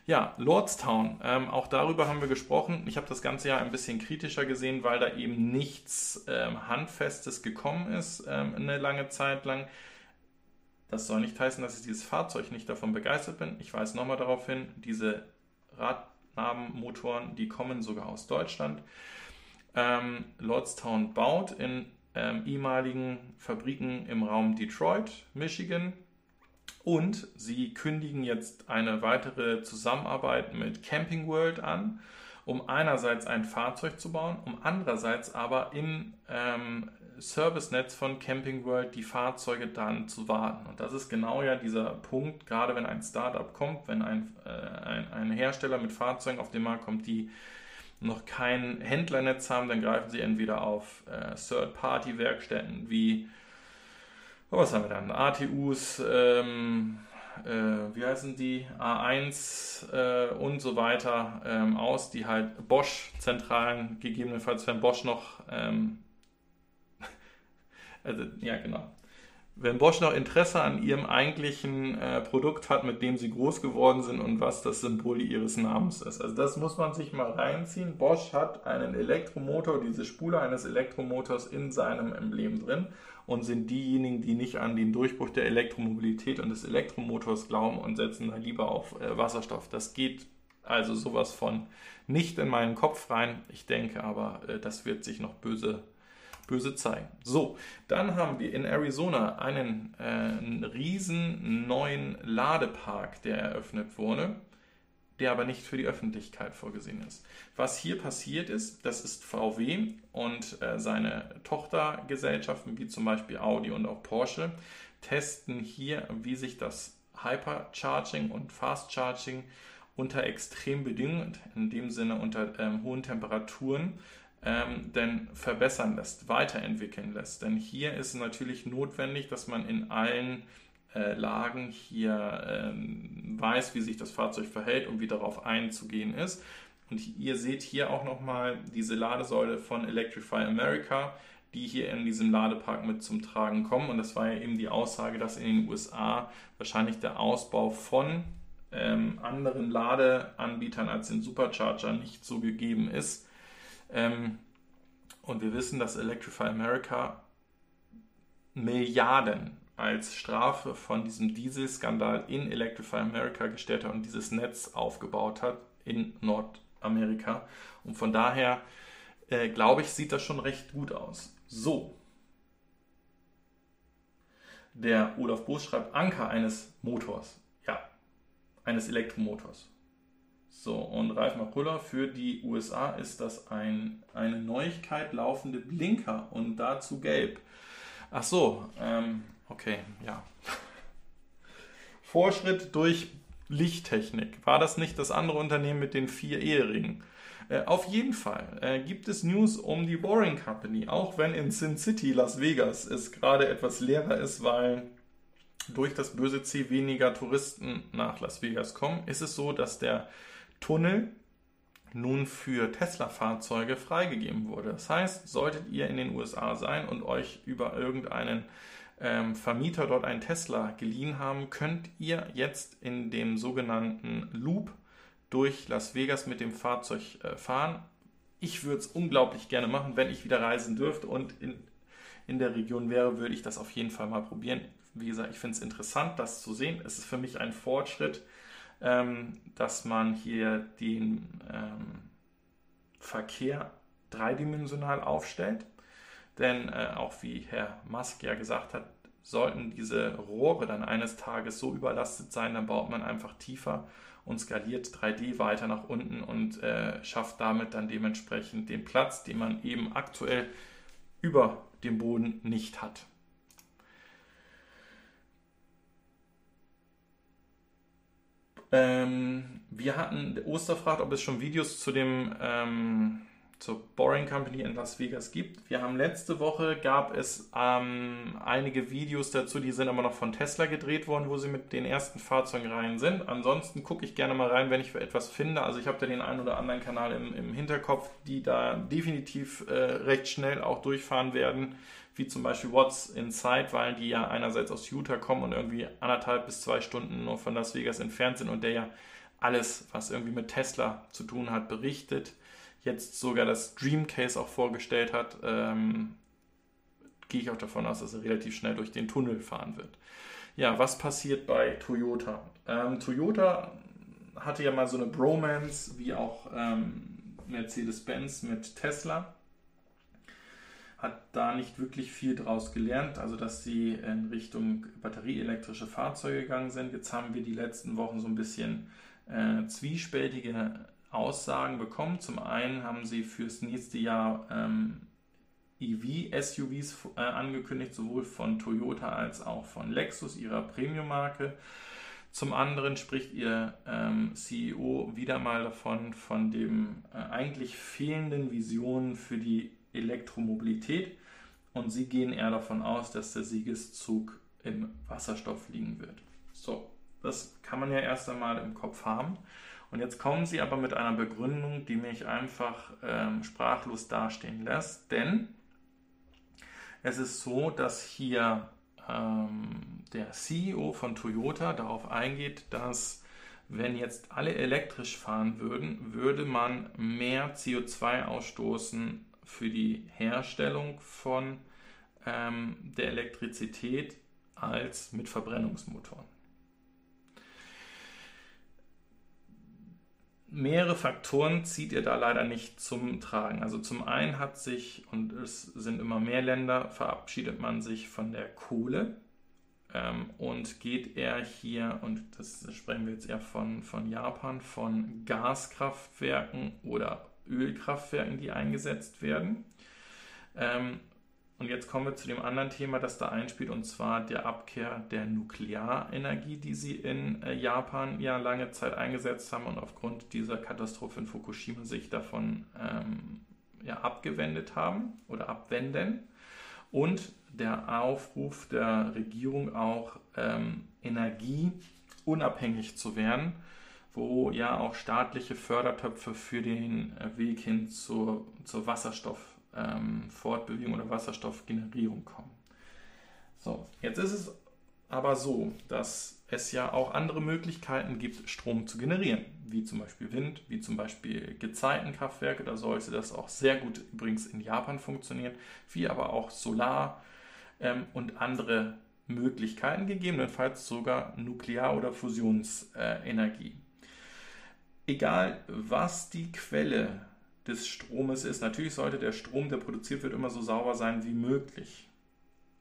Ja, Lordstown, ähm, auch darüber haben wir gesprochen. Ich habe das Ganze ja ein bisschen kritischer gesehen, weil da eben nichts ähm, Handfestes gekommen ist ähm, eine lange Zeit lang. Das soll nicht heißen, dass ich dieses Fahrzeug nicht davon begeistert bin. Ich weise nochmal darauf hin, diese Radnabenmotoren, die kommen sogar aus Deutschland. Ähm, Lordstown baut in ähm, ehemaligen Fabriken im Raum Detroit, Michigan. Und sie kündigen jetzt eine weitere Zusammenarbeit mit Camping World an, um einerseits ein Fahrzeug zu bauen, um andererseits aber im ähm, Servicenetz von Camping World die Fahrzeuge dann zu warten. Und das ist genau ja dieser Punkt, gerade wenn ein Startup kommt, wenn ein, äh, ein, ein Hersteller mit Fahrzeugen auf den Markt kommt, die noch kein Händlernetz haben, dann greifen sie entweder auf äh, Third-Party-Werkstätten wie, was haben wir dann, ATUs, ähm, äh, wie heißen die, A1 äh, und so weiter ähm, aus, die halt Bosch-Zentralen gegebenenfalls, wenn Bosch noch ähm, [LAUGHS] also, ja, genau. Wenn Bosch noch Interesse an ihrem eigentlichen äh, Produkt hat, mit dem sie groß geworden sind und was das Symbol ihres Namens ist. Also das muss man sich mal reinziehen. Bosch hat einen Elektromotor, diese Spule eines Elektromotors in seinem Emblem drin und sind diejenigen, die nicht an den Durchbruch der Elektromobilität und des Elektromotors glauben und setzen da lieber auf äh, Wasserstoff. Das geht also sowas von nicht in meinen Kopf rein. Ich denke aber, äh, das wird sich noch böse böse zeigen. So, dann haben wir in Arizona einen, äh, einen riesen neuen Ladepark, der eröffnet wurde, der aber nicht für die Öffentlichkeit vorgesehen ist. Was hier passiert ist, das ist VW und äh, seine Tochtergesellschaften wie zum Beispiel Audi und auch Porsche testen hier, wie sich das Hypercharging und Fast Charging unter extremen Bedingungen, in dem Sinne unter ähm, hohen Temperaturen, ähm, denn verbessern lässt, weiterentwickeln lässt. Denn hier ist natürlich notwendig, dass man in allen äh, Lagen hier ähm, weiß, wie sich das Fahrzeug verhält und wie darauf einzugehen ist. Und ihr seht hier auch nochmal diese Ladesäule von Electrify America, die hier in diesem Ladepark mit zum Tragen kommen. Und das war ja eben die Aussage, dass in den USA wahrscheinlich der Ausbau von ähm, anderen Ladeanbietern als den Supercharger nicht so gegeben ist. Ähm, und wir wissen, dass Electrify America Milliarden als Strafe von diesem Dieselskandal in Electrify America gestellt hat und dieses Netz aufgebaut hat in Nordamerika. Und von daher äh, glaube ich, sieht das schon recht gut aus. So. Der Olaf Boos schreibt Anker eines Motors. Ja, eines Elektromotors. So, und Ralf Machulla, für die USA ist das ein, eine Neuigkeit laufende Blinker und dazu gelb. Ach so, ähm, okay, ja. Vorschritt durch Lichttechnik. War das nicht das andere Unternehmen mit den vier Eheringen? Äh, auf jeden Fall äh, gibt es News um die Boring Company, auch wenn in Sin City, Las Vegas, es gerade etwas leerer ist, weil durch das böse C weniger Touristen nach Las Vegas kommen, ist es so, dass der Tunnel nun für Tesla-Fahrzeuge freigegeben wurde. Das heißt, solltet ihr in den USA sein und euch über irgendeinen ähm, Vermieter dort einen Tesla geliehen haben, könnt ihr jetzt in dem sogenannten Loop durch Las Vegas mit dem Fahrzeug äh, fahren. Ich würde es unglaublich gerne machen, wenn ich wieder reisen dürfte und in, in der Region wäre, würde ich das auf jeden Fall mal probieren. Wie gesagt, ich finde es interessant, das zu sehen. Es ist für mich ein Fortschritt, ähm, dass man hier den ähm, Verkehr dreidimensional aufstellt. Denn äh, auch wie Herr Musk ja gesagt hat, sollten diese Rohre dann eines Tages so überlastet sein, dann baut man einfach tiefer und skaliert 3D weiter nach unten und äh, schafft damit dann dementsprechend den Platz, den man eben aktuell über dem Boden nicht hat. Ähm, wir hatten Osterfragt, ob es schon Videos zu dem ähm, zur Boring Company in Las Vegas gibt. Wir haben letzte Woche gab es ähm, einige Videos dazu, die sind aber noch von Tesla gedreht worden, wo sie mit den ersten Fahrzeugen rein sind. Ansonsten gucke ich gerne mal rein, wenn ich etwas finde. Also ich habe da den einen oder anderen Kanal im, im Hinterkopf, die da definitiv äh, recht schnell auch durchfahren werden, wie zum Beispiel What's Inside, weil die ja einerseits aus Utah kommen und irgendwie anderthalb bis zwei Stunden nur von Las Vegas entfernt sind und der ja alles, was irgendwie mit Tesla zu tun hat, berichtet jetzt sogar das Dreamcase auch vorgestellt hat, ähm, gehe ich auch davon aus, dass er relativ schnell durch den Tunnel fahren wird. Ja, was passiert bei Toyota? Ähm, Toyota hatte ja mal so eine Bromance, wie auch ähm, Mercedes-Benz mit Tesla. Hat da nicht wirklich viel draus gelernt, also dass sie in Richtung batterieelektrische Fahrzeuge gegangen sind. Jetzt haben wir die letzten Wochen so ein bisschen äh, zwiespältige Aussagen bekommen. Zum einen haben sie fürs nächste Jahr ähm, EV-SUVs äh, angekündigt, sowohl von Toyota als auch von Lexus, ihrer Premium-Marke. Zum anderen spricht ihr ähm, CEO wieder mal davon, von dem äh, eigentlich fehlenden Visionen für die Elektromobilität. Und sie gehen eher davon aus, dass der Siegeszug im Wasserstoff liegen wird. So, das kann man ja erst einmal im Kopf haben. Und jetzt kommen sie aber mit einer Begründung, die mich einfach ähm, sprachlos dastehen lässt, denn es ist so, dass hier ähm, der CEO von Toyota darauf eingeht, dass wenn jetzt alle elektrisch fahren würden, würde man mehr CO2 ausstoßen für die Herstellung von ähm, der Elektrizität als mit Verbrennungsmotoren. mehrere Faktoren zieht ihr da leider nicht zum Tragen. Also zum einen hat sich, und es sind immer mehr Länder, verabschiedet man sich von der Kohle ähm, und geht eher hier, und das sprechen wir jetzt eher von, von Japan, von Gaskraftwerken oder Ölkraftwerken, die eingesetzt werden. Ähm, und jetzt kommen wir zu dem anderen Thema, das da einspielt, und zwar der Abkehr der Nuklearenergie, die sie in äh, Japan ja lange Zeit eingesetzt haben und aufgrund dieser Katastrophe in Fukushima sich davon ähm, ja, abgewendet haben oder abwenden. Und der Aufruf der Regierung auch ähm, energieunabhängig zu werden, wo ja auch staatliche Fördertöpfe für den Weg hin zur, zur Wasserstoff ähm, oder Wasserstoffgenerierung kommen. So, jetzt ist es aber so, dass es ja auch andere Möglichkeiten gibt, Strom zu generieren, wie zum Beispiel Wind, wie zum Beispiel Gezeitenkraftwerke, da sollte das auch sehr gut übrigens in Japan funktionieren, wie aber auch Solar ähm, und andere Möglichkeiten, gegebenenfalls sogar Nuklear- oder Fusionsenergie. Egal was die Quelle des Stromes ist. Natürlich sollte der Strom, der produziert wird, immer so sauber sein wie möglich.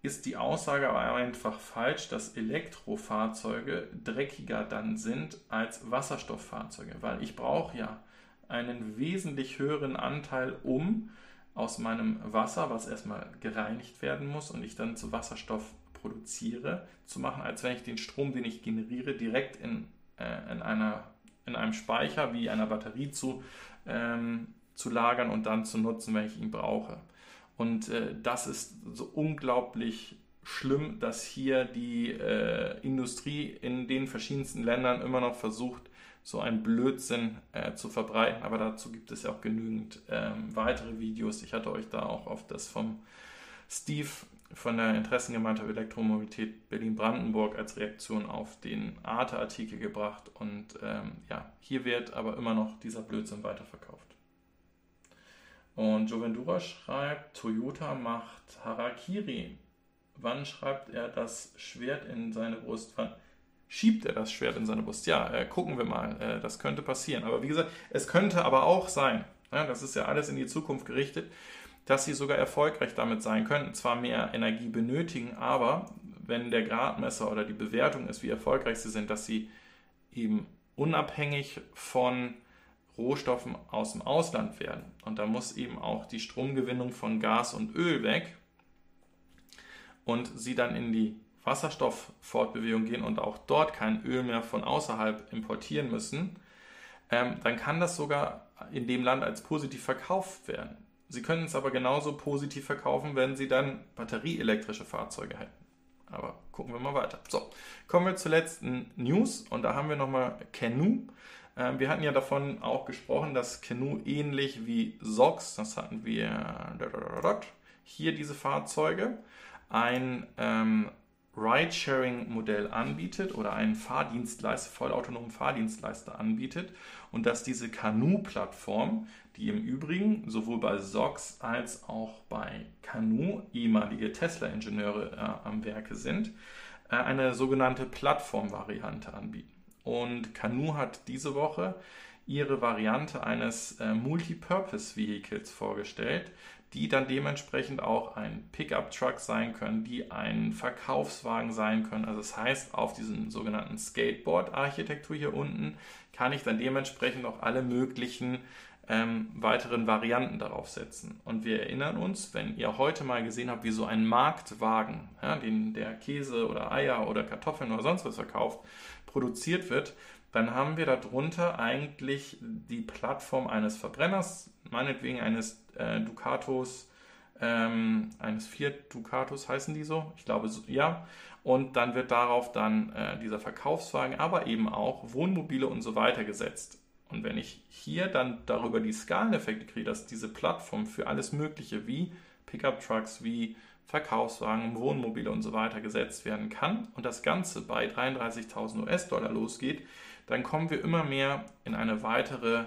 Ist die Aussage aber einfach falsch, dass Elektrofahrzeuge dreckiger dann sind als Wasserstofffahrzeuge, weil ich brauche ja einen wesentlich höheren Anteil, um aus meinem Wasser, was erstmal gereinigt werden muss und ich dann zu Wasserstoff produziere, zu machen, als wenn ich den Strom, den ich generiere, direkt in, äh, in, einer, in einem Speicher wie einer Batterie zu ähm, zu lagern und dann zu nutzen, wenn ich ihn brauche. Und äh, das ist so unglaublich schlimm, dass hier die äh, Industrie in den verschiedensten Ländern immer noch versucht, so einen Blödsinn äh, zu verbreiten. Aber dazu gibt es ja auch genügend ähm, weitere Videos. Ich hatte euch da auch auf das vom Steve von der Interessengemeinschaft Elektromobilität Berlin-Brandenburg als Reaktion auf den Arte-Artikel gebracht. Und ähm, ja, hier wird aber immer noch dieser Blödsinn weiterverkauft. Und Jovendura schreibt, Toyota macht Harakiri. Wann schreibt er das Schwert in seine Brust? Wann schiebt er das Schwert in seine Brust? Ja, äh, gucken wir mal. Äh, das könnte passieren. Aber wie gesagt, es könnte aber auch sein, ja, das ist ja alles in die Zukunft gerichtet, dass sie sogar erfolgreich damit sein könnten, zwar mehr Energie benötigen, aber wenn der Gradmesser oder die Bewertung ist, wie erfolgreich sie sind, dass sie eben unabhängig von Rohstoffen aus dem Ausland werden. Und da muss eben auch die Stromgewinnung von Gas und Öl weg und sie dann in die Wasserstofffortbewegung gehen und auch dort kein Öl mehr von außerhalb importieren müssen, ähm, dann kann das sogar in dem Land als positiv verkauft werden. Sie können es aber genauso positiv verkaufen, wenn Sie dann batterieelektrische Fahrzeuge hätten. Aber gucken wir mal weiter. So, kommen wir zur letzten News und da haben wir nochmal Canoe. Ähm, wir hatten ja davon auch gesprochen, dass Canoe ähnlich wie SOX, das hatten wir hier diese Fahrzeuge, ein ähm, Ride-Sharing-Modell anbietet oder einen Fahrdienstleister, vollautonomen Fahrdienstleister anbietet und dass diese Canoe-Plattform, die im Übrigen sowohl bei SOX als auch bei Canoe ehemalige Tesla-Ingenieure äh, am Werke sind, äh, eine sogenannte Plattform-Variante anbieten. Und Canoe hat diese Woche ihre Variante eines äh, Multipurpose-Vehicles vorgestellt, die dann dementsprechend auch ein Pickup-Truck sein können, die ein Verkaufswagen sein können. Also das heißt, auf diesen sogenannten Skateboard-Architektur hier unten kann ich dann dementsprechend auch alle möglichen ähm, weiteren Varianten darauf setzen. Und wir erinnern uns, wenn ihr heute mal gesehen habt, wie so ein Marktwagen, ja, den der Käse oder Eier oder Kartoffeln oder sonst was verkauft, produziert wird, dann haben wir darunter eigentlich die Plattform eines Verbrenners, meinetwegen eines äh, Ducatos, ähm, eines Fiat Ducatos heißen die so, ich glaube so, ja. Und dann wird darauf dann äh, dieser Verkaufswagen, aber eben auch Wohnmobile und so weiter gesetzt. Und wenn ich hier dann darüber die Skaleneffekte kriege, dass diese Plattform für alles Mögliche wie Pickup-Trucks, wie Verkaufswagen, Wohnmobile und so weiter gesetzt werden kann und das Ganze bei 33.000 US-Dollar losgeht, dann kommen wir immer mehr in eine weitere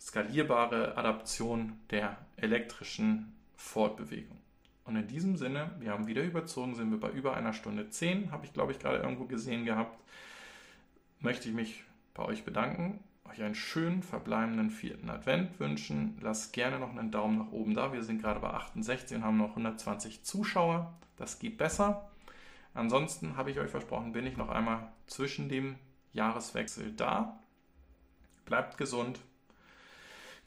skalierbare Adaption der elektrischen Fortbewegung. Und in diesem Sinne, wir haben wieder überzogen, sind wir bei über einer Stunde 10, habe ich glaube ich gerade irgendwo gesehen gehabt, möchte ich mich bei euch bedanken euch einen schönen verbleibenden vierten Advent wünschen. Lasst gerne noch einen Daumen nach oben da. Wir sind gerade bei 68 und haben noch 120 Zuschauer. Das geht besser. Ansonsten habe ich euch versprochen, bin ich noch einmal zwischen dem Jahreswechsel da. Bleibt gesund.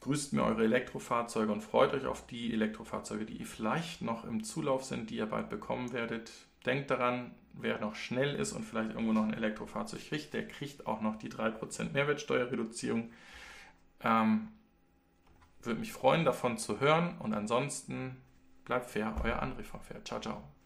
Grüßt mir eure Elektrofahrzeuge und freut euch auf die Elektrofahrzeuge, die vielleicht noch im Zulauf sind, die ihr bald bekommen werdet. Denkt daran, wer noch schnell ist und vielleicht irgendwo noch ein Elektrofahrzeug kriegt, der kriegt auch noch die 3% Mehrwertsteuerreduzierung. Ähm, würde mich freuen, davon zu hören und ansonsten bleibt fair, euer André von Fair. Ciao, ciao.